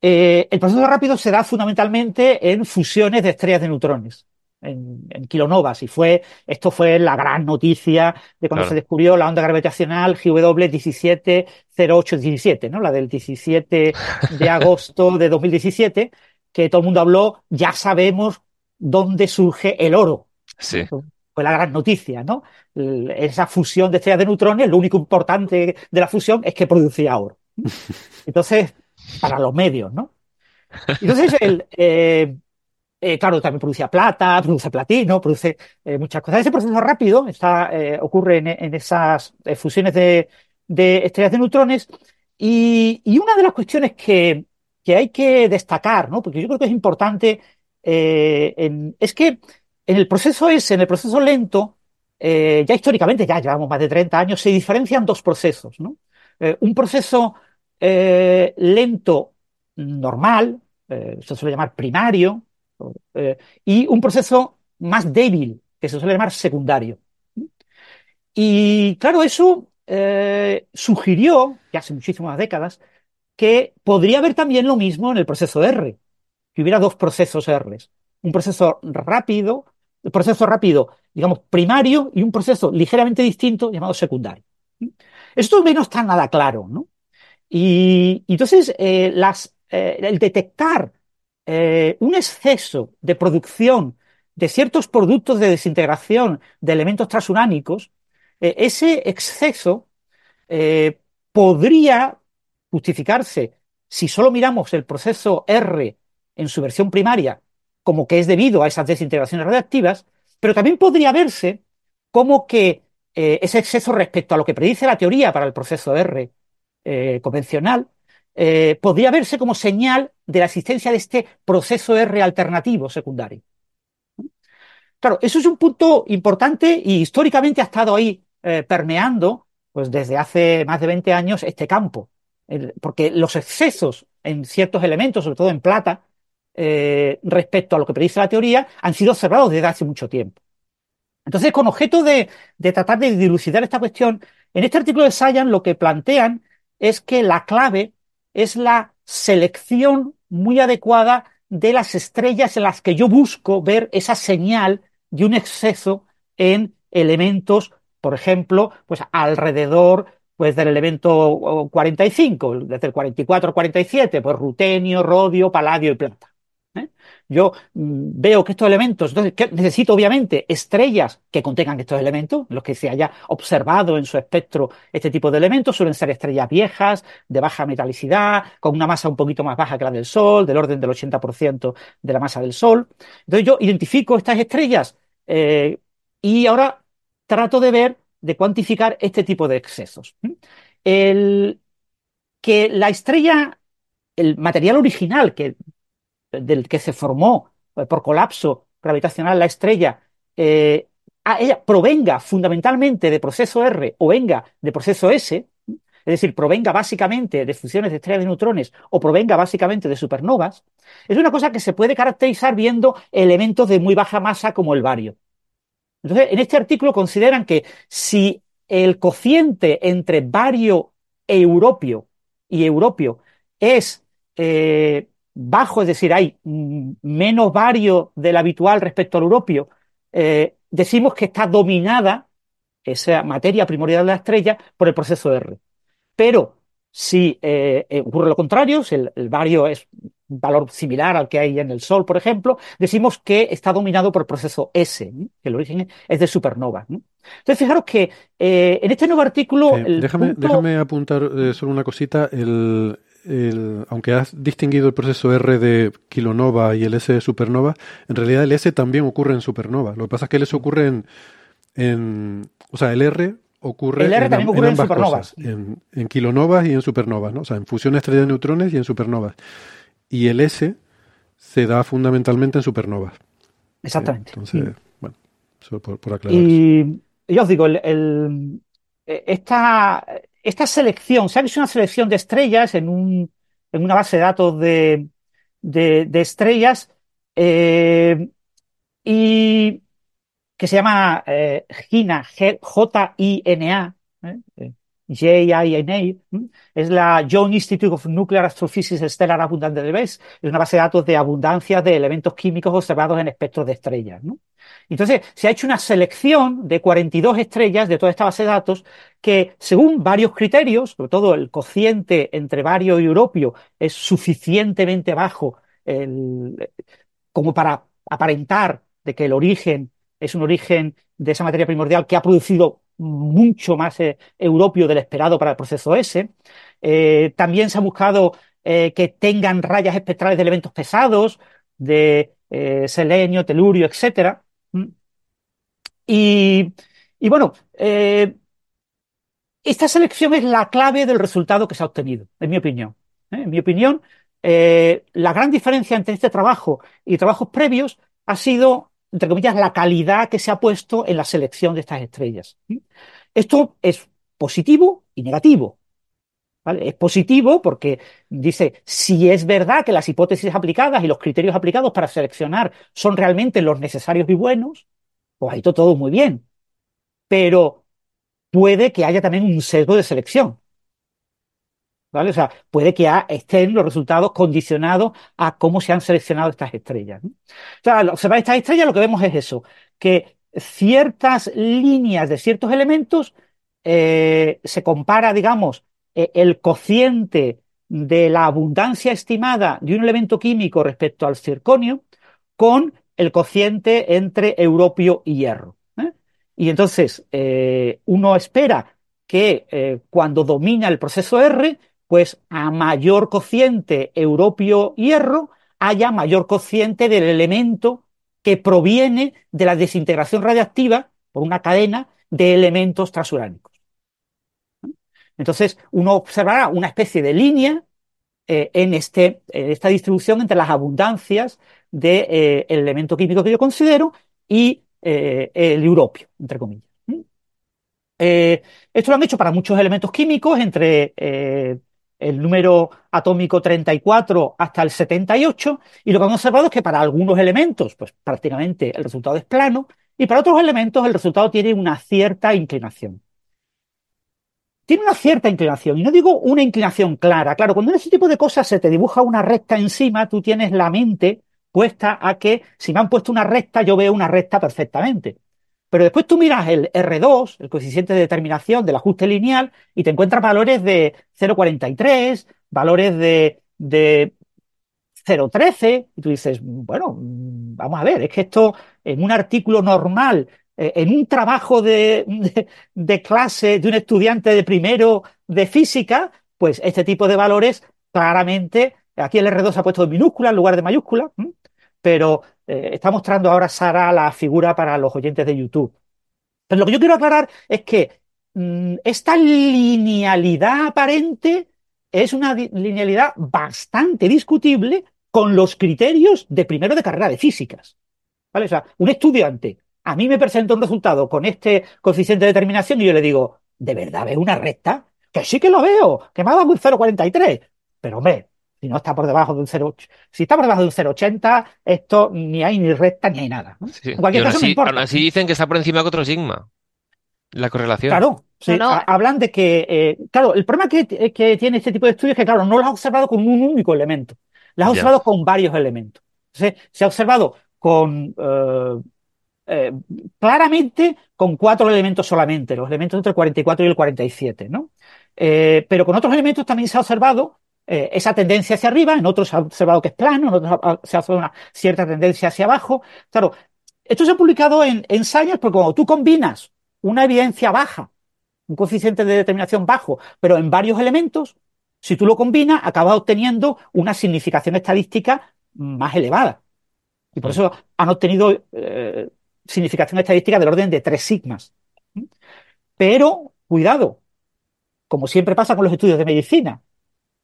Eh, el proceso rápido se da fundamentalmente en fusiones de estrellas de neutrones en, kilonovas y fue esto fue la gran noticia de cuando se descubrió la onda gravitacional GW 170817, ¿no? La del 17 de agosto de 2017, que todo el mundo habló, ya sabemos dónde surge el oro. Sí. Fue la gran noticia, ¿no? Esa fusión de estrellas de neutrones, lo único importante de la fusión es que producía oro. Entonces, para los medios, ¿no? Entonces, el, eh, eh, claro, también produce plata, produce platino, produce eh, muchas cosas. Ese proceso rápido está, eh, ocurre en, esas fusiones de, estrellas de neutrones. Y, una de las cuestiones que, hay que destacar, ¿no? porque yo creo que es importante, es que en el proceso ese, en el proceso lento, ya históricamente, ya llevamos más de 30 años, se diferencian dos procesos. ¿no? un proceso lento normal, se suele llamar primario, eh, y un proceso más débil, que se suele llamar secundario. Y claro, eso eh, sugirió, ya hace muchísimas décadas, que podría haber también lo mismo en el proceso R, que hubiera dos procesos R, un proceso rápido, el proceso rápido, digamos, primario y un proceso ligeramente distinto llamado secundario. Esto no está nada claro, ¿no? Y, entonces, eh, las, el detectar eh, un exceso de producción de ciertos productos de desintegración de elementos transuránicos, eh, ese exceso eh, podría justificarse si solo miramos el proceso R en su versión primaria como que es debido a esas desintegraciones radiactivas, pero también podría verse como que ese exceso respecto a lo que predice la teoría para el proceso R convencional, eh, podría verse como señal de la existencia de este proceso R alternativo secundario. Claro, eso es un punto importante y históricamente ha estado ahí eh, permeando pues desde hace más de 20 años este campo, porque los excesos en ciertos elementos, sobre todo en plata, eh, respecto a lo que predice la teoría, han sido observados desde hace mucho tiempo. Entonces, con objeto de, de tratar de dilucidar esta cuestión, en este artículo de Sayan lo que plantean es que la clave es la selección muy adecuada de las estrellas en las que yo busco ver esa señal de un exceso en elementos, por ejemplo, pues alrededor pues del elemento 45, desde el 44 al 47, pues rutenio, rodio, paladio y plata. ¿Eh? Yo mm, veo que estos elementos, entonces necesito obviamente estrellas que contengan estos elementos, los que se haya observado en su espectro este tipo de elementos, suelen ser estrellas viejas, de baja metalicidad, con una masa un poquito más baja que la del Sol, del orden del 80% de la masa del Sol. Entonces yo identifico estas estrellas eh, y ahora trato de ver, de cuantificar este tipo de excesos. El, que la estrella, el material original que del que se formó eh, por colapso gravitacional la estrella, eh, ella provenga fundamentalmente de proceso R o venga de proceso S, es decir, provenga básicamente de fusiones de estrellas de neutrones o provenga básicamente de supernovas, es una cosa que se puede caracterizar viendo elementos de muy baja masa como el bario. Entonces, en este artículo consideran que si el cociente entre bario e europio y europio es eh, bajo, es decir, hay menos vario del habitual respecto al europio, eh, decimos que está dominada esa materia primordial de la estrella por el proceso R. Pero si eh, eh, ocurre lo contrario, si el, el, bario es un valor similar al que hay en el Sol, por ejemplo, decimos que está dominado por el proceso S, que el origen es de supernova. ¿no? Entonces, fijaros que eh, en este nuevo artículo... déjame, punto... déjame, apuntar solo una cosita. El, el, aunque has distinguido el proceso R de kilonova y el S de supernova, en realidad el S también ocurre en supernova. Lo que pasa es que el S ocurre en, en o sea, el R ocurre, el R en, también ocurre en en supernovas. Cosas, en, en, kilonovas y en supernovas, ¿no? O sea, en fusión estrella de neutrones y en supernovas. Y el S se da fundamentalmente en supernovas. Exactamente. Entonces, sí. bueno, eso por, por aclarar. Y yo os digo, el, el, esta, esta selección, se ha hecho una selección de estrellas en, un, en una base de datos de, de, estrellas eh, y que se llama eh, GINA, J-I-N-A, ¿eh? JINA, es la Joint Institute of Nuclear Astrophysics Stellar Abundant Database, es una base de datos de abundancia de elementos químicos observados en espectros de estrellas. Entonces, se ha hecho una selección de 42 estrellas de toda esta base de datos que, según varios criterios, sobre todo el cociente entre bario y europio es suficientemente bajo como para aparentar de que el origen es un origen de esa materia primordial que ha producido mucho más eh, europio del esperado para el proceso S. Eh, también se ha buscado eh, que tengan rayas espectrales de elementos pesados, de eh, selenio, telurio, etcétera. Y, y bueno, eh, esta selección es la clave del resultado que se ha obtenido, en mi opinión. En mi opinión, la gran diferencia entre este trabajo y trabajos previos ha sido entre comillas, la calidad que se ha puesto en la selección de estas estrellas. Esto es positivo y negativo. Es positivo porque dice, si es verdad que las hipótesis aplicadas y los criterios aplicados para seleccionar son realmente los necesarios y buenos, pues ahí todo, todo muy bien. Pero puede que haya también un sesgo de selección. ¿Vale? O sea, puede que estén los resultados condicionados a cómo se han seleccionado estas estrellas. O sea, al observar estas estrellas lo que vemos es eso, que ciertas líneas de ciertos elementos eh, se compara, digamos, el cociente de la abundancia estimada de un elemento químico respecto al circonio con el cociente entre europio y hierro. ¿eh? Y entonces uno espera que cuando domina el proceso R, pues a mayor cociente europio-hierro haya mayor cociente del elemento que proviene de la desintegración radiactiva por una cadena de elementos transuránicos. Entonces, uno observará una especie de línea eh, en, este, esta distribución entre las abundancias del de, elemento químico que yo considero y el europio, entre comillas. Eh, esto lo han hecho para muchos elementos químicos, entre eh, el número atómico 34 hasta el 78, y lo que han observado es que para algunos elementos, pues prácticamente el resultado es plano, y para otros elementos el resultado tiene una cierta inclinación. Tiene una cierta inclinación, y no digo una inclinación clara. Claro, cuando en ese tipo de cosas se te dibuja una recta encima, tú tienes la mente puesta a que si me han puesto una recta, yo veo una recta perfectamente. Pero después tú miras el R2, el coeficiente de determinación del ajuste lineal, y te encuentras valores de 0,43, valores de, de 0,13, y tú dices, bueno, vamos a ver, es que esto en un artículo normal, eh, en un trabajo de, clase de un estudiante de primero de física, pues este tipo de valores claramente, aquí el R2 se ha puesto en minúscula en lugar de mayúscula, pero eh, está mostrando ahora Sara la figura para los oyentes de YouTube. Pero lo que yo quiero aclarar es que mmm, esta linealidad aparente es una linealidad bastante discutible con los criterios de primero de carrera de físicas. ¿Vale? O sea, un estudiante a mí me presenta un resultado con este coeficiente de determinación y yo le digo, ¿de verdad ves una recta? Que sí que lo veo, que me ha dado un 0,43. Pero hombre, si no está por debajo de un 0,8. Si está por debajo de un 0,80, esto ni hay ni recta ni hay nada. ¿no? Sí. En cualquier y aún caso, así, no importa. aún así dicen que está por encima de otro sigma. La correlación. Claro, sí, No, no. ha- hablan de que, eh, claro, el problema que, que tiene este tipo de estudios es que, claro, no lo has observado con un único elemento, lo has Ya. observado con varios elementos. Entonces, se ha observado con, eh, eh, claramente con cuatro elementos solamente, los elementos entre el 44 y el 47, ¿no? Eh, pero con otros elementos también se ha observado eh, esa tendencia hacia arriba, en otros se ha observado que es plano, en otros se ha observado una cierta tendencia hacia abajo. Claro, esto se ha publicado en, en Science porque cuando tú combinas una evidencia baja, un coeficiente de determinación bajo, pero en varios elementos, si tú lo combinas, acabas obteniendo una significación estadística más elevada. Y por Mm. eso han obtenido eh, significación estadística del orden de tres sigmas. Pero, cuidado, como siempre pasa con los estudios de medicina.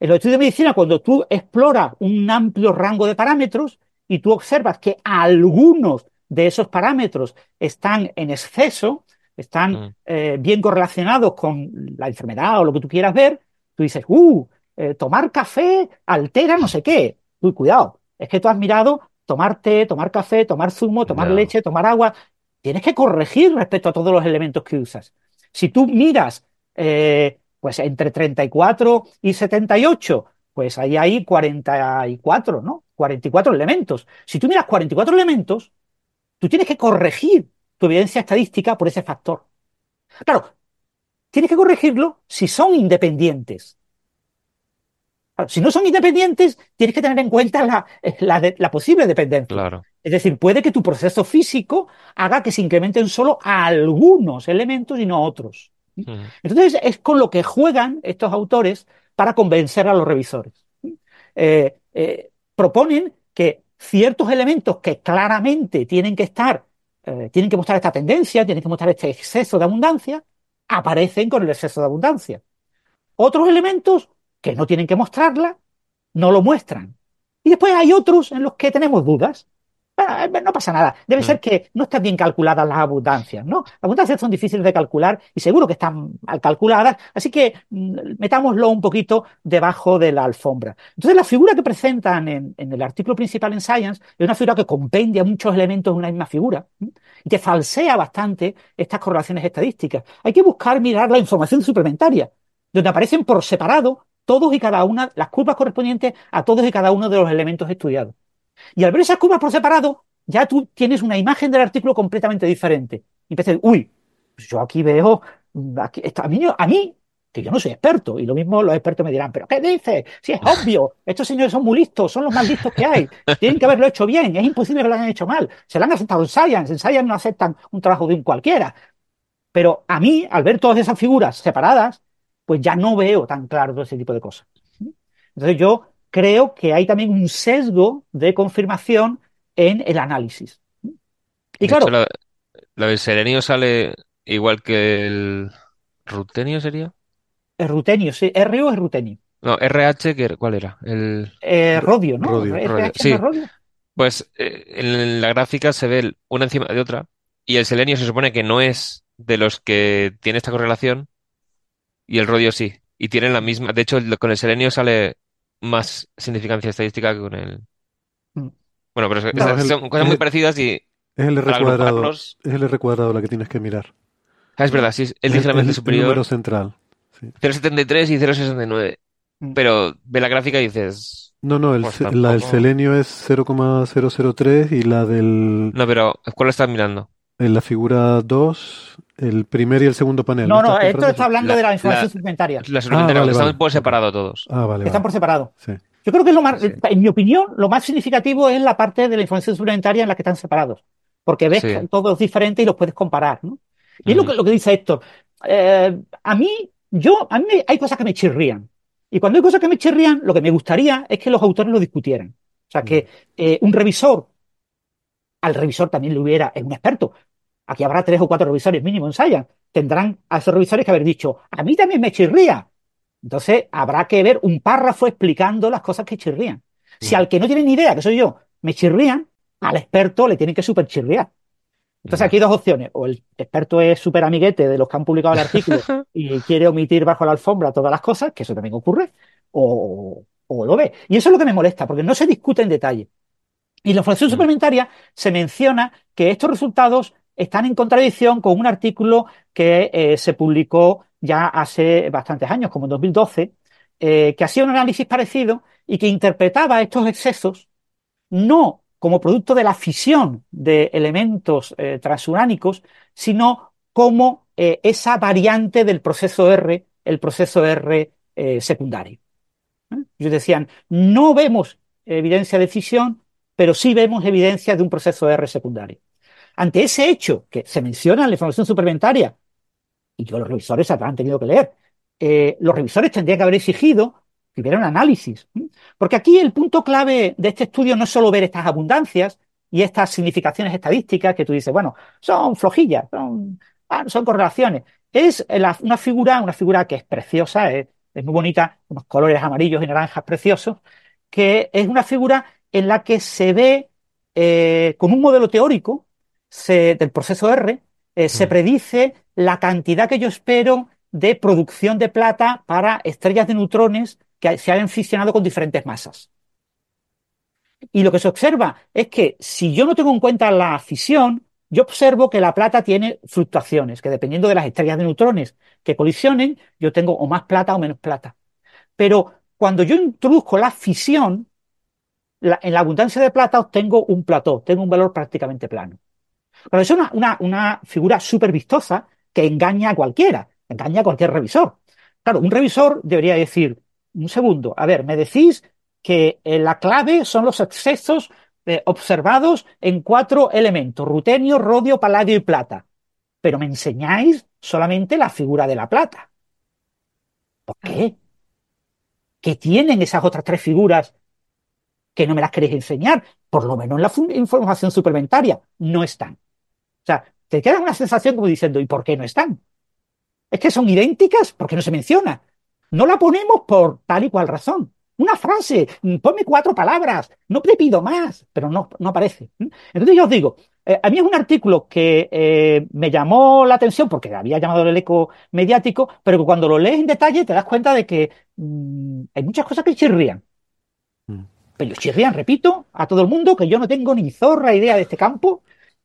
En los estudios de medicina, cuando tú exploras un amplio rango de parámetros y tú observas que algunos de esos parámetros están en exceso, están Mm. eh, bien correlacionados con la enfermedad o lo que tú quieras ver, tú dices, uh, eh, tomar café altera no sé qué. Uy, cuidado, es que tú has mirado tomar té, tomar café, tomar zumo, tomar leche, tomar agua. Tienes que corregir respecto a todos los elementos que usas. Si tú miras, eh, pues entre 34 y 78, pues ahí hay 44, ¿no? 44 elementos. Si tú miras 44 elementos, tú tienes que corregir tu evidencia estadística por ese factor. Claro, tienes que corregirlo si son independientes. Si no son independientes, tienes que tener en cuenta la, la de- la posible dependencia. Claro. Es decir, puede que tu proceso físico haga que se incrementen solo algunos elementos y no otros. Entonces, es con lo que juegan estos autores para convencer a los revisores. Eh, eh, proponen que ciertos elementos que claramente tienen que estar, eh, tienen que mostrar esta tendencia, tienen que mostrar este exceso de abundancia, aparecen con el exceso de abundancia. Otros elementos que no tienen que mostrarla, no lo muestran. Y después hay otros en los que tenemos dudas. Bueno, eh, no pasa nada. Debe ser que no están bien calculadas las abundancias, ¿no? Las abundancias son difíciles de calcular y seguro que están mal calculadas, así que mm, metámoslo un poquito debajo de la alfombra. Entonces, la figura que presentan en, en el artículo principal en Science es una figura que compendia muchos elementos en una misma figura y que falsea bastante estas correlaciones estadísticas. Hay que buscar mirar la información suplementaria, donde aparecen por separado todos y cada una, las curvas correspondientes a todos y cada uno de los elementos estudiados. Y al ver esas curvas por separado, ya tú tienes una imagen del artículo completamente diferente. Y empiezas, uy, yo aquí veo, aquí, a, mí, a mí, que yo no soy experto, y lo mismo los expertos me dirán, pero ¿qué dices? Si es obvio, estos señores son muy listos, son los más listos que hay, tienen que haberlo hecho bien, es imposible que lo hayan hecho mal. Se lo han aceptado en Science, en Science no aceptan un trabajo de un cualquiera. Pero a mí, al ver todas esas figuras separadas, pues ya no veo tan claro todo ese tipo de cosas. Entonces yo creo que hay también un sesgo de confirmación en el análisis. Y De claro, hecho, la, la del selenio sale igual que el rutenio sería. Es rutenio, sí. RU es rutenio. No, RH, que- ¿cuál era? El, Eh, rodio, ¿no? Rodio. RH Rodio, sí. rodio. pues eh, en la gráfica se ve el- una encima de otra y el selenio se supone que no es de los que tiene esta correlación y el rodio sí. Y tienen la misma. De hecho, el- con el selenio sale más significancia estadística que con el. Mm. Bueno, pero es- No, es- es el- son cosas es muy el- parecidas y Es el R cuadrado. Es el R cuadrado la que tienes que mirar. Ah, es verdad, sí, es es ligeramente es el superior. número central. sí. 0,73 y 0,69. Mm. Pero ve la gráfica y dices. No, no, el, Pues la del selenio es 0,003 y la del No, pero ¿cuál estás mirando? En la figura 2, el primer y el segundo panel. No, no, esto está hablando La- de la información la- suplementaria. La suplementaria, vale, están vale. por separado todos. Ah, vale, están vale. por separado. Sí. Yo creo que lo más, Sí. en mi opinión, lo más significativo es la parte de la información suplementaria en la que están separados. Porque ves Sí. que todos diferentes y los puedes comparar, ¿no? Y es lo que, lo que dice Héctor. Eh, a mí, yo, a mí me- hay cosas que me chirrían. Y cuando hay cosas que me chirrían, lo que me gustaría es que los autores lo discutieran. O sea, que eh, un revisor, al revisor también le hubiera, es un experto. Aquí habrá tres o cuatro revisores mínimo en Science. Tendrán a esos revisores que haber dicho, a mí también me chirría. Entonces habrá que ver un párrafo explicando las cosas que chirrían. Si al que no tiene ni idea, que soy yo, me chirrían, al experto le tienen que super chirriar. Entonces aquí hay dos opciones. O el experto es súper amiguete de los que han publicado el artículo y quiere omitir bajo la alfombra todas las cosas, que eso también ocurre, o, o lo ve. Y eso es lo que me molesta, porque no se discute en detalle. Y en la información Mm. suplementaria se menciona que estos resultados están en contradicción con un artículo que eh, se publicó ya hace bastantes años, como en 2012, eh, que hacía un análisis parecido y que interpretaba estos excesos no como producto de la fisión de elementos eh, transuránicos, sino como esa variante del proceso R, el proceso R secundario. Ellos decían, no vemos evidencia de fisión, pero sí vemos evidencia de un proceso R secundario. Ante ese hecho que se menciona en la información suplementaria, y que los revisores habrán tenido que leer, eh, los revisores tendrían que haber exigido que hubiera un análisis. Porque aquí el punto clave de este estudio no es solo ver estas abundancias y estas significaciones estadísticas que tú dices, bueno, son flojillas, son, ah, son correlaciones. Es una figura, una figura que es preciosa, es, muy bonita, unos colores amarillos y naranjas preciosos, que es una figura en la que se ve eh, con un modelo teórico se- del proceso R, eh, se Mm. predice la cantidad que yo espero de producción de plata para estrellas de neutrones que se hayan fisionado con diferentes masas. Y lo que se observa es que si yo no tengo en cuenta la fisión, yo observo que la plata tiene fluctuaciones, que dependiendo de las estrellas de neutrones que colisionen, yo tengo o más plata o menos plata. Pero cuando yo introduzco la fisión, la- en la abundancia de plata obtengo un plató, tengo un valor prácticamente plano. Pero es una, una, una figura súper vistosa que engaña a cualquiera, engaña a cualquier revisor. Claro, un revisor debería decir, un segundo, a ver, me decís que eh, la clave son los excesos eh, observados en cuatro elementos, rutenio, rodio, paladio y plata. Pero me enseñáis solamente la figura de la plata. ¿Por qué? ¿Qué tienen esas otras tres figuras que no me las queréis enseñar? Por lo menos en la información suplementaria no están. O sea, te queda una sensación como diciendo, ¿y por qué no están? Es que son idénticas porque no se menciona. No la ponemos por tal y cual razón. Una frase, mm, ponme cuatro palabras, no te pido más, pero no, no aparece. Entonces yo os digo, eh, a mí es un artículo que eh, me llamó la atención porque había llamado el eco mediático, pero que cuando lo lees en detalle te das cuenta de que mm, hay muchas cosas que chirrían. Mm. Pero chirrían, repito, a todo el mundo que yo no tengo ni zorra idea de este campo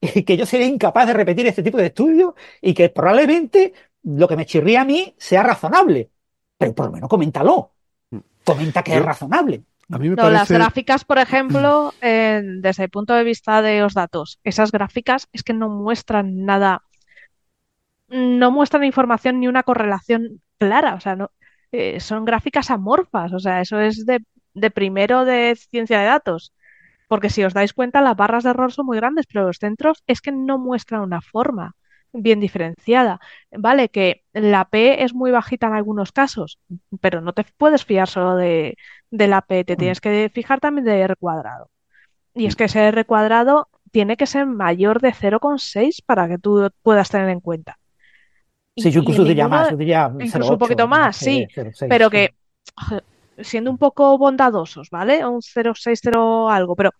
que yo seré incapaz de repetir este tipo de estudios y que probablemente lo que me chirría a mí sea razonable. Pero por lo menos coméntalo. Comenta que Yo- es razonable. A mí me No, las gráficas, por ejemplo, desde el punto de vista de los datos, esas gráficas es que no muestran nada, no muestran información ni una correlación clara, o sea, no, eh, son gráficas amorfas, o sea, eso es de, de primero de ciencia de datos, porque si os dais cuenta, las barras de error son muy grandes, pero los centros es que no muestran una forma bien diferenciada. Vale, que la P es muy bajita en algunos casos, pero no te puedes fiar solo de, de la P, te tienes que fijar también de R cuadrado. Y es que ese R cuadrado tiene que ser mayor de 0,6 para que tú puedas tener en cuenta. Sí, yo incluso diría más, yo diría incluso 0,8, un poquito más, sí, 0,6, pero que siendo un poco bondadosos, ¿vale? Un 0,60 algo, pero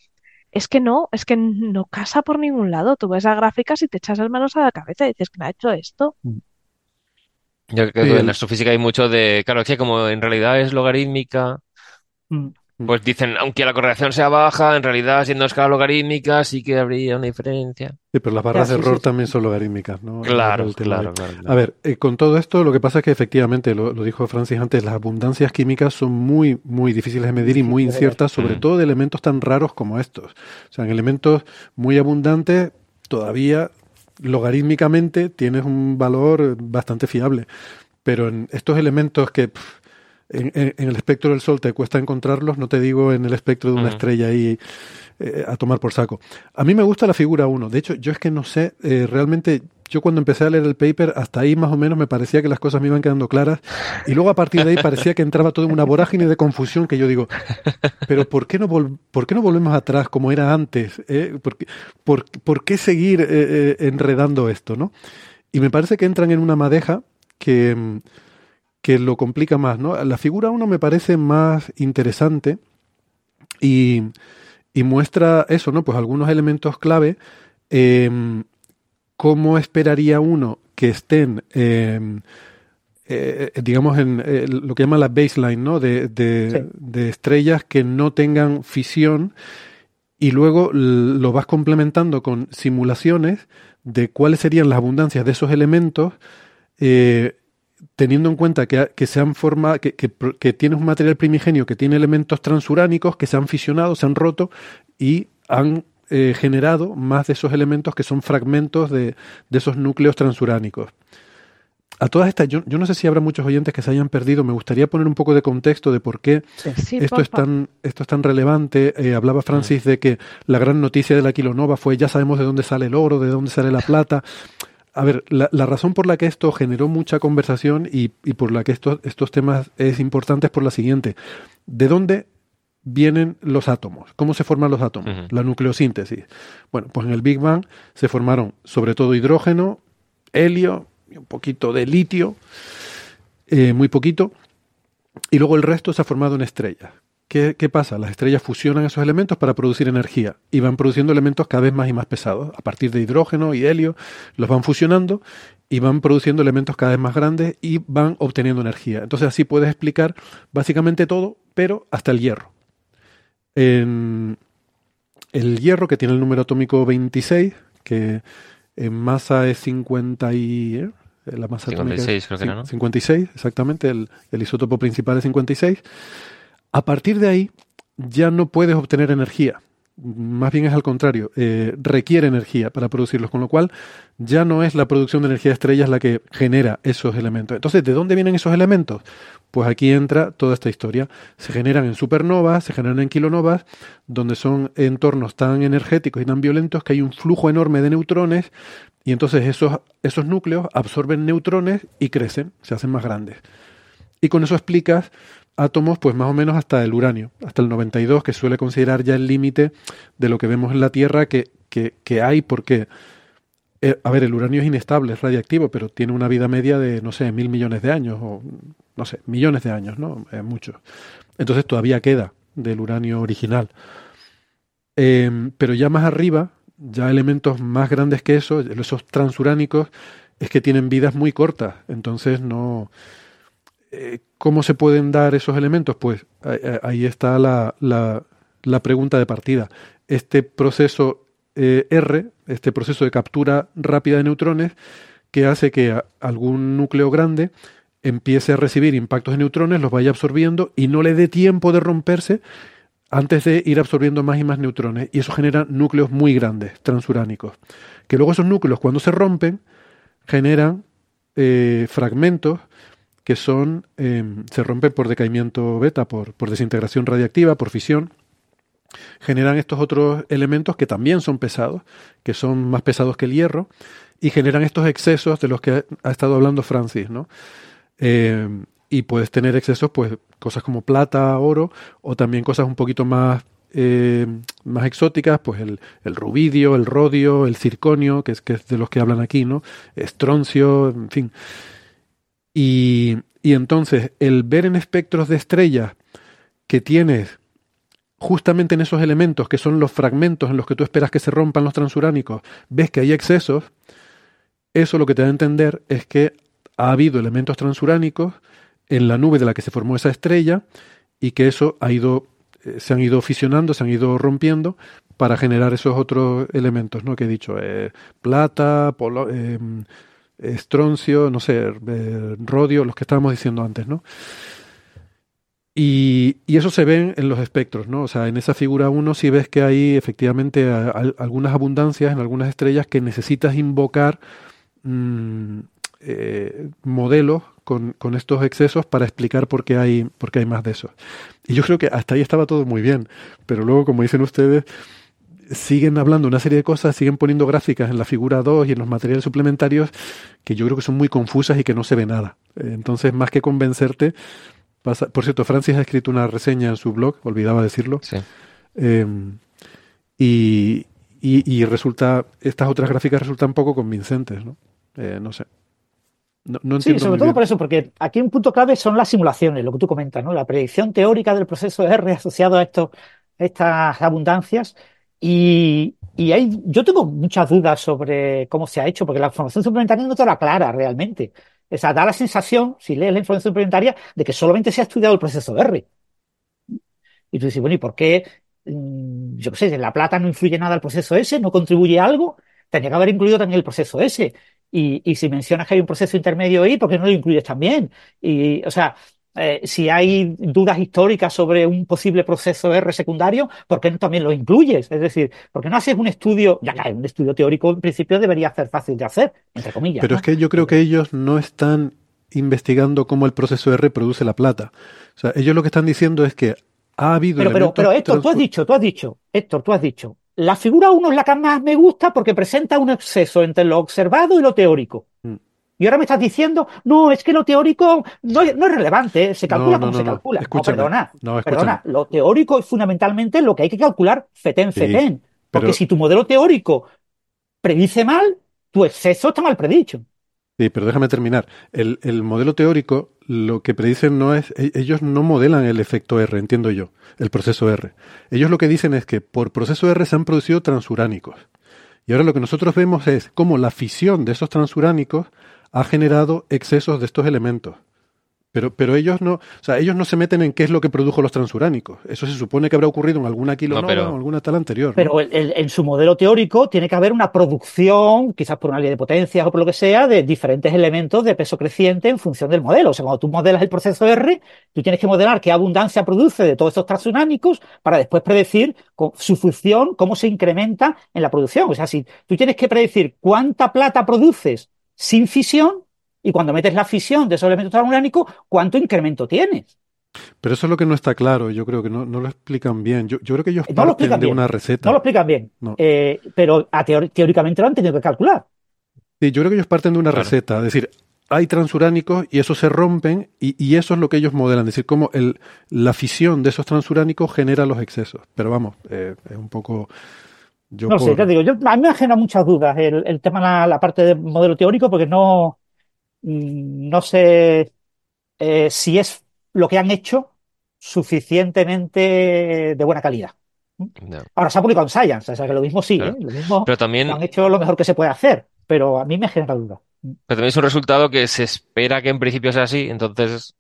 es que no, es que no casa por ningún lado. Tú ves las gráficas y te echas las manos a la cabeza y dices, ¿quién ha hecho esto? Yo creo Sí, que en astrofísica hay mucho de, claro, es que como en realidad es logarítmica, Mm. Pues dicen, aunque la correlación sea baja, en realidad siendo escala logarítmica sí que habría una diferencia. Sí, pero las barras Ya, de error sí, sí. también son logarítmicas, ¿no? Claro, claro, claro, claro. A ver, eh, con todo esto, lo que pasa es que efectivamente, lo, lo dijo Francis antes, las abundancias químicas son muy, muy difíciles de medir y muy inciertas, sobre Mm. todo de elementos tan raros como estos. O sea, en elementos muy abundantes, todavía logarítmicamente tienes un valor bastante fiable. Pero en estos elementos que en, en- en el espectro del Sol te cuesta encontrarlos, no te digo en el espectro de una estrella ahí eh, a tomar por saco. A mí me gusta la figura 1. De hecho, yo es que no sé, eh, realmente, yo cuando empecé a leer el paper, hasta ahí más o menos me parecía que las cosas me iban quedando claras. Y luego a partir de ahí parecía que entraba todo en una vorágine de confusión que yo digo, pero ¿por qué no, vol- por qué no volvemos atrás como era antes? eh? ¿Por, qué, por, por qué seguir eh, enredando esto? ¿no? Y me parece que entran en una madeja que, mm, que lo complica más. ¿no? La figura 1 me parece más interesante y, y muestra eso, ¿no? Pues algunos elementos clave. em, ¿Cómo esperaría uno que estén, em, eh, digamos, en eh, lo que llaman la baseline, ¿no? De, de- Sí. de estrellas que no tengan fisión y luego lo vas complementando con simulaciones de cuáles serían las abundancias de esos elementos, eh, teniendo en cuenta que, ha- que se han formado, que, que, tienes un material primigenio que tiene elementos transuránicos que se han fisionado, se han roto y han eh, generado más de esos elementos que son fragmentos de, de esos núcleos transuránicos. A todas estas, yo, yo no sé si habrá muchos oyentes que se hayan perdido, me gustaría poner un poco de contexto de por qué Sí, esto es tan, esto es tan relevante. Eh, hablaba Francis de que la gran noticia de la kilonova fue ya sabemos de dónde sale el oro, de dónde sale la plata. A ver, la, la razón por la que esto generó mucha conversación y, y por la que estos, estos temas es importante es por la siguiente. ¿De dónde vienen los átomos? ¿Cómo se forman los átomos? La nucleosíntesis. Bueno, pues en el Big Bang se formaron sobre todo hidrógeno, helio y un poquito de litio, eh, muy poquito, y luego el resto se ha formado en estrellas. ¿Qué, qué pasa? Las estrellas fusionan esos elementos para producir energía y van produciendo elementos cada vez más y más pesados. A partir de hidrógeno y helio, los van fusionando y van produciendo elementos cada vez más grandes y van obteniendo energía. Entonces así puedes explicar básicamente todo, pero hasta el hierro. En el hierro, que tiene el número atómico 26, que en masa es 50 y... ¿eh? La masa atómica es 56 creo que era, ¿no? 56, exactamente, el, el isótopo principal es 56. A partir de ahí ya no puedes obtener energía. Más bien es al contrario, eh, requiere energía para producirlos, con lo cual ya no es la producción de energía de estrellas la que genera esos elementos. Entonces, ¿de dónde vienen esos elementos? Pues aquí entra toda esta historia. Se generan en supernovas, se generan en kilonovas, donde son entornos tan energéticos y tan violentos que hay un flujo enorme de neutrones y entonces esos, esos núcleos absorben neutrones y crecen, se hacen más grandes. Y con eso explicas átomos, pues más o menos hasta el uranio, hasta el 92, que suele considerar ya el límite de lo que vemos en la Tierra que, que, hay, porque, eh, a ver, el uranio es inestable, es radiactivo, pero tiene una vida media de, no sé, mil millones de años, o no sé, millones de años, ¿no? Es mucho. Entonces todavía queda del uranio original. Eh, pero ya más arriba, ya elementos más grandes que eso, esos transuránicos, es que tienen vidas muy cortas. Entonces no. Eh, ¿Cómo se pueden dar esos elementos? Pues ahí está la, la, pregunta de partida. Este proceso eh, R, este proceso de captura rápida de neutrones, que hace que algún núcleo grande empiece a recibir impactos de neutrones, los vaya absorbiendo y no le dé tiempo de romperse antes de ir absorbiendo más y más neutrones. Y eso genera núcleos muy grandes, transuránicos. Que luego esos núcleos, cuando se rompen, generan eh, fragmentos que son, eh, se rompen por decaimiento beta, por, por desintegración radiactiva, por fisión. Generan estos otros elementos que también son pesados, que son más pesados que el hierro, y generan estos excesos de los que ha estado hablando Francis, ¿no? Eh, y puedes tener excesos, pues, cosas como plata, oro, o también cosas un poquito más eh, más exóticas, pues el, el, rubidio, el rodio, el circonio, que es, que es de los que hablan aquí, ¿no? Estroncio, en fin. Y, y entonces, el ver en espectros de estrellas que tienes justamente en esos elementos que son los fragmentos en los que tú esperas que se rompan los transuránicos, ves que hay excesos, eso lo que te da a entender es que ha habido elementos transuránicos en la nube de la que se formó esa estrella y que eso ha ido, eh, se han ido fisionando, se han ido rompiendo para generar esos otros elementos, ¿no? Que he dicho, eh, plata, polo, eh, estroncio, no sé, eh, rodio, los que estábamos diciendo antes, ¿no? Y, y, eso se ve en los espectros, ¿no? O sea, en esa figura 1 sí ves que hay efectivamente algunas abundancias en algunas estrellas que necesitas invocar mmm, eh, modelos con, con, estos excesos para explicar por qué, hay, por qué hay más de esos. Y yo creo que hasta ahí estaba todo muy bien, pero luego, como dicen ustedes, siguen hablando una serie de cosas, siguen poniendo gráficas en la figura 2 y en los materiales suplementarios que yo creo que son muy confusas y que no se ve nada. Entonces, más que convencerte, pasa... por cierto, Francis ha escrito una reseña en su blog, olvidaba decirlo, sí. eh, y, y, y, resulta, estas otras gráficas resultan poco convincentes, ¿no? Eh, no sé. No, no sí, sobre todo bien. por eso, porque aquí un punto clave son las simulaciones, lo que tú comentas, ¿no? La predicción teórica del proceso R asociado a estos, estas abundancias. Y, y hay, yo tengo muchas dudas sobre cómo se ha hecho, porque la información suplementaria no te la aclara realmente. O sea, da la sensación, si lees la información suplementaria, de que solamente se ha estudiado el proceso R. Y tú dices, bueno, ¿y por qué? Mm, yo qué sé, la plata no influye nada al proceso S, no contribuye algo. Tenía que haber incluido también el proceso S. Y, y, si mencionas que hay un proceso intermedio ahí, ¿por qué no lo incluyes también? Y, o sea, eh, si hay dudas históricas sobre un posible proceso R secundario, ¿por qué no también lo incluyes? Es decir, ¿por qué no haces un estudio? Ya que un estudio teórico en principio debería ser fácil de hacer, entre comillas. Pero ¿no? es que yo creo que ellos no están investigando cómo el proceso R produce la plata. O sea, ellos lo que están diciendo es que ha habido. Pero, pero, pero Héctor, tú has dicho, tú has dicho, Héctor, tú has dicho, la figura 1 es la que más me gusta porque presenta un exceso entre lo observado y lo teórico. Y ahora me estás diciendo, no, es que lo teórico no es, no es relevante, se calcula no, no, como se calcula. Escúchame. No, perdona, perdona, lo teórico es fundamentalmente lo que hay que calcular fetén, fetén. Sí, porque pero... si tu modelo teórico predice mal, tu exceso está mal predicho. Sí, pero déjame terminar. El, el, modelo teórico lo que predicen no es, ellos no modelan el efecto R, entiendo yo, el proceso R. Ellos lo que dicen es que por proceso R se han producido transuránicos. Y ahora lo que nosotros vemos es cómo la fisión de esos transuránicos ha generado excesos de estos elementos. Pero, pero ellos no, o sea, ellos no se meten en qué es lo que produjo los transuránicos. Eso se supone que habrá ocurrido en alguna kilonova no, pero, o alguna tal anterior. Pero ¿no? el, el, en su modelo teórico tiene que haber una producción, quizás por una ley de potencias o por lo que sea, de diferentes elementos de peso creciente en función del modelo. O sea, cuando tú modelas el proceso R, tú tienes que modelar qué abundancia produce de todos estos transuránicos para después predecir su función, cómo se incrementa en la producción. O sea, si tú tienes que predecir cuánta plata produces sin fisión, y cuando metes la fisión de esos elementos transuránicos, ¿cuánto incremento tienes? Pero eso es lo que no está claro, yo creo que no, no lo explican bien. Yo, yo, creo que ellos no parten de bien. una receta. No lo explican bien, no. eh, pero teóricamente lo han tenido que calcular. Sí, yo creo que ellos parten de una claro. receta, es decir, hay transuránicos y esos se rompen y, y, eso es lo que ellos modelan, es decir, cómo el, la fisión de esos transuránicos genera los excesos. Pero vamos, eh, es un poco... Yo no por... sé, te digo, yo, a mí me genera muchas dudas el, el tema, la, la parte del modelo teórico, porque no, no sé eh, si es lo que han hecho suficientemente de buena calidad. No. Ahora se ha publicado en Science, o sea que lo mismo sí, claro. ¿eh? lo mismo pero también, han hecho lo mejor que se puede hacer, pero a mí me genera duda. Pero también es un resultado que se espera que en principio sea así, entonces,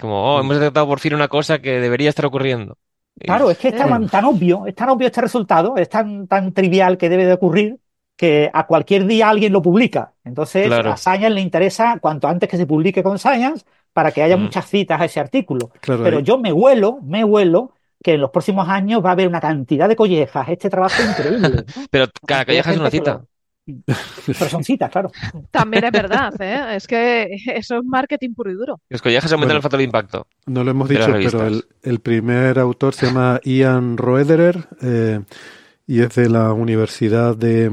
como, oh, hemos detectado por fin una cosa que debería estar ocurriendo. Claro, es que es tan, tan obvio, es tan obvio este resultado, es tan, tan trivial que debe de ocurrir que a cualquier día alguien lo publica. Entonces, claro. a Science le interesa cuanto antes que se publique con Science para que haya mm. muchas citas a ese artículo. Claro, Pero ahí. yo me huelo, me huelo que en los próximos años va a haber una cantidad de collejas. Este trabajo es increíble. Pero cada colleja es una cita. Pero son citas, claro. También es verdad, ¿eh? es que eso es marketing puro y duro. Los collejas se aumentan bueno, el factor de impacto. No lo hemos dicho, pero el, el, primer autor se llama Ian Roederer eh, y es de la Universidad de,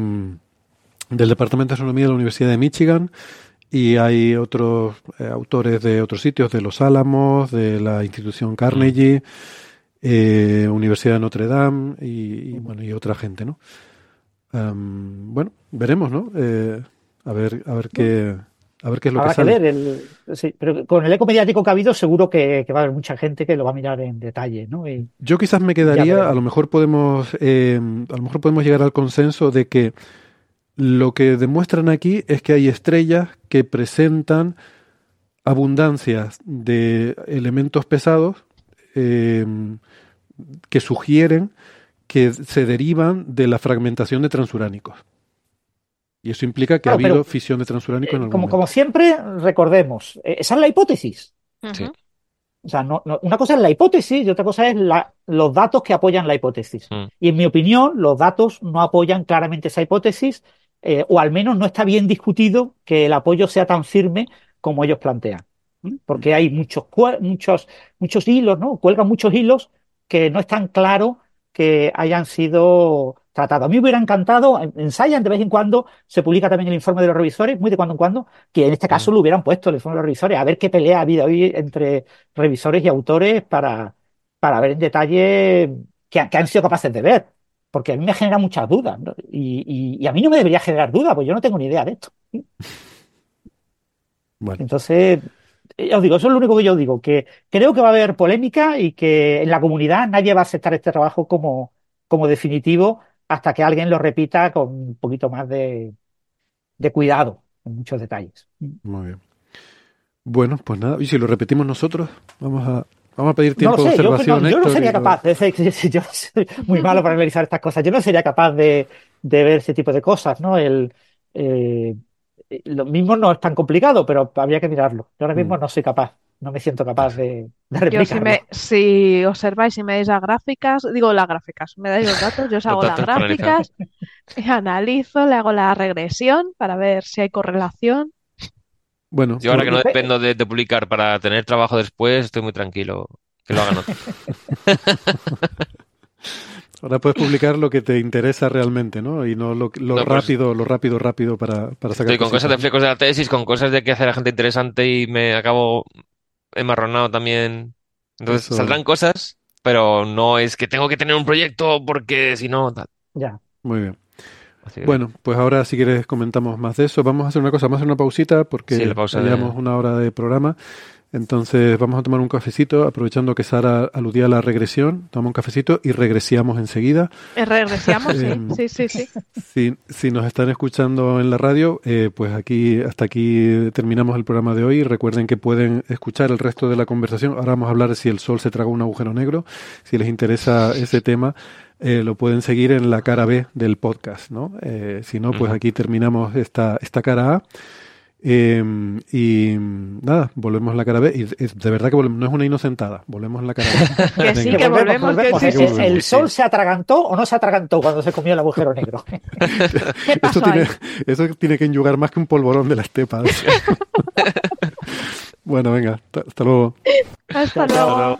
del Departamento de Astronomía de la Universidad de Michigan y hay otros eh, autores de otros sitios, de Los Álamos, de la institución Carnegie. eh, Universidad de Notre Dame y, y, bueno y otra gente, ¿no? Bueno, veremos, ¿no? Eh, a ver, a ver qué, a ver qué es lo Habrá que que sale. ver. El, sí, pero con el eco mediático que ha habido, seguro que, que va a haber mucha gente que lo va a mirar en detalle, ¿no? Y- Yo quizás me quedaría, a lo mejor podemos, eh, a lo mejor podemos llegar al consenso de que lo que demuestran aquí es que hay estrellas que presentan abundancias de elementos pesados eh, que sugieren que se derivan de la fragmentación de transuránicos. Y eso implica que Claro, ha habido pero, fisión de transuránicos en eh, algún como, momento. como siempre, recordemos, eh, esa es la hipótesis. O sea, no, no- una cosa es la hipótesis y otra cosa es la- los datos que apoyan la hipótesis. Mm. Y en mi opinión, los datos no apoyan claramente esa hipótesis, eh, o al menos no está bien discutido que el apoyo sea tan firme como ellos plantean. ¿Mm? Porque hay muchos, muchos, muchos hilos, ¿no? Cuelgan muchos hilos que no es tan claro que hayan sido tratados. A mí me hubiera encantado, en- ensayan de vez en cuando, se publica también el informe de los revisores, muy de cuando en cuando, que en este caso lo hubieran puesto el informe de los revisores, a ver qué pelea ha habido hoy entre revisores y autores para, para ver en detalle qué, qué han sido capaces de ver. Porque a mí me genera muchas dudas, ¿no? Y, y- y a mí no me debería generar dudas, pues yo no tengo ni idea de esto. Bueno, Entonces, eh, os digo, eso es lo único que yo digo, que creo que va a haber polémica y que en la comunidad nadie va a aceptar este trabajo como, como definitivo hasta que alguien lo repita con un poquito más de, de cuidado en muchos detalles. muy bien. Bueno, pues nada, y si lo repetimos nosotros, vamos a, vamos a pedir No tiempo de yo, observación. no, yo no sería capaz, de, de- yo soy muy malo para analizar estas cosas, yo no sería capaz de, de ver ese tipo de cosas, ¿no? El, eh, lo mismo no es tan complicado, pero habría que mirarlo. Yo ahora mismo Mm. no soy capaz, no me siento capaz de, de Yo si, replicarlo. me, si observáis y me dais las gráficas, digo las gráficas, me dais los datos, yo os hago las gráficas, y analizo, le hago la regresión para ver si hay correlación. Bueno, Yo ahora que no Pe- dependo de, de publicar para tener trabajo después, estoy muy tranquilo. Que lo hagan otros. ahora puedes publicar lo que te interesa realmente, ¿no? Y no lo, lo No, pues- rápido, lo rápido, rápido para, para sacar Estoy con cosas de flecos de la tesis, con cosas de que hace la gente interesante y me acabo emarronado también. Entonces Eso- saldrán cosas, pero no es que tengo que tener un proyecto porque si no, tal. Ya. Muy bien. Que- Bueno, pues ahora si quieres comentamos más de eso. Vamos a hacer una cosa, vamos a hacer una pausita porque Sí, la pausa ya de- una hora de programa. Entonces vamos a tomar un cafecito, aprovechando que Sara aludía a la regresión. Tomamos un cafecito y regresiamos enseguida. Eh, Regresiamos, sí, Em, sí, sí, sí. Si, si nos están escuchando en la radio, eh, pues aquí hasta aquí terminamos el programa de hoy. Recuerden que pueden escuchar el resto de la conversación. Ahora vamos a hablar de si el Sol se tragó un agujero negro. Si les interesa ese tema, eh, lo pueden seguir en la cara B del podcast, ¿no? Eh, si no, pues aquí terminamos esta, esta cara A. Eh, y nada, volvemos a la cara B. Y de verdad que volvemos, no es una inocentada, volvemos la cara B. Que sí, que volvemos, que volvemos. sí, ¿El, sí, el- sí. el sí. sol se atragantó o no se atragantó cuando se comió el agujero negro? ¿Qué Eso tiene, ahí? eso tiene que enyugar más que un polvorón de la estepa. bueno, venga, hasta- hasta luego. Hasta luego.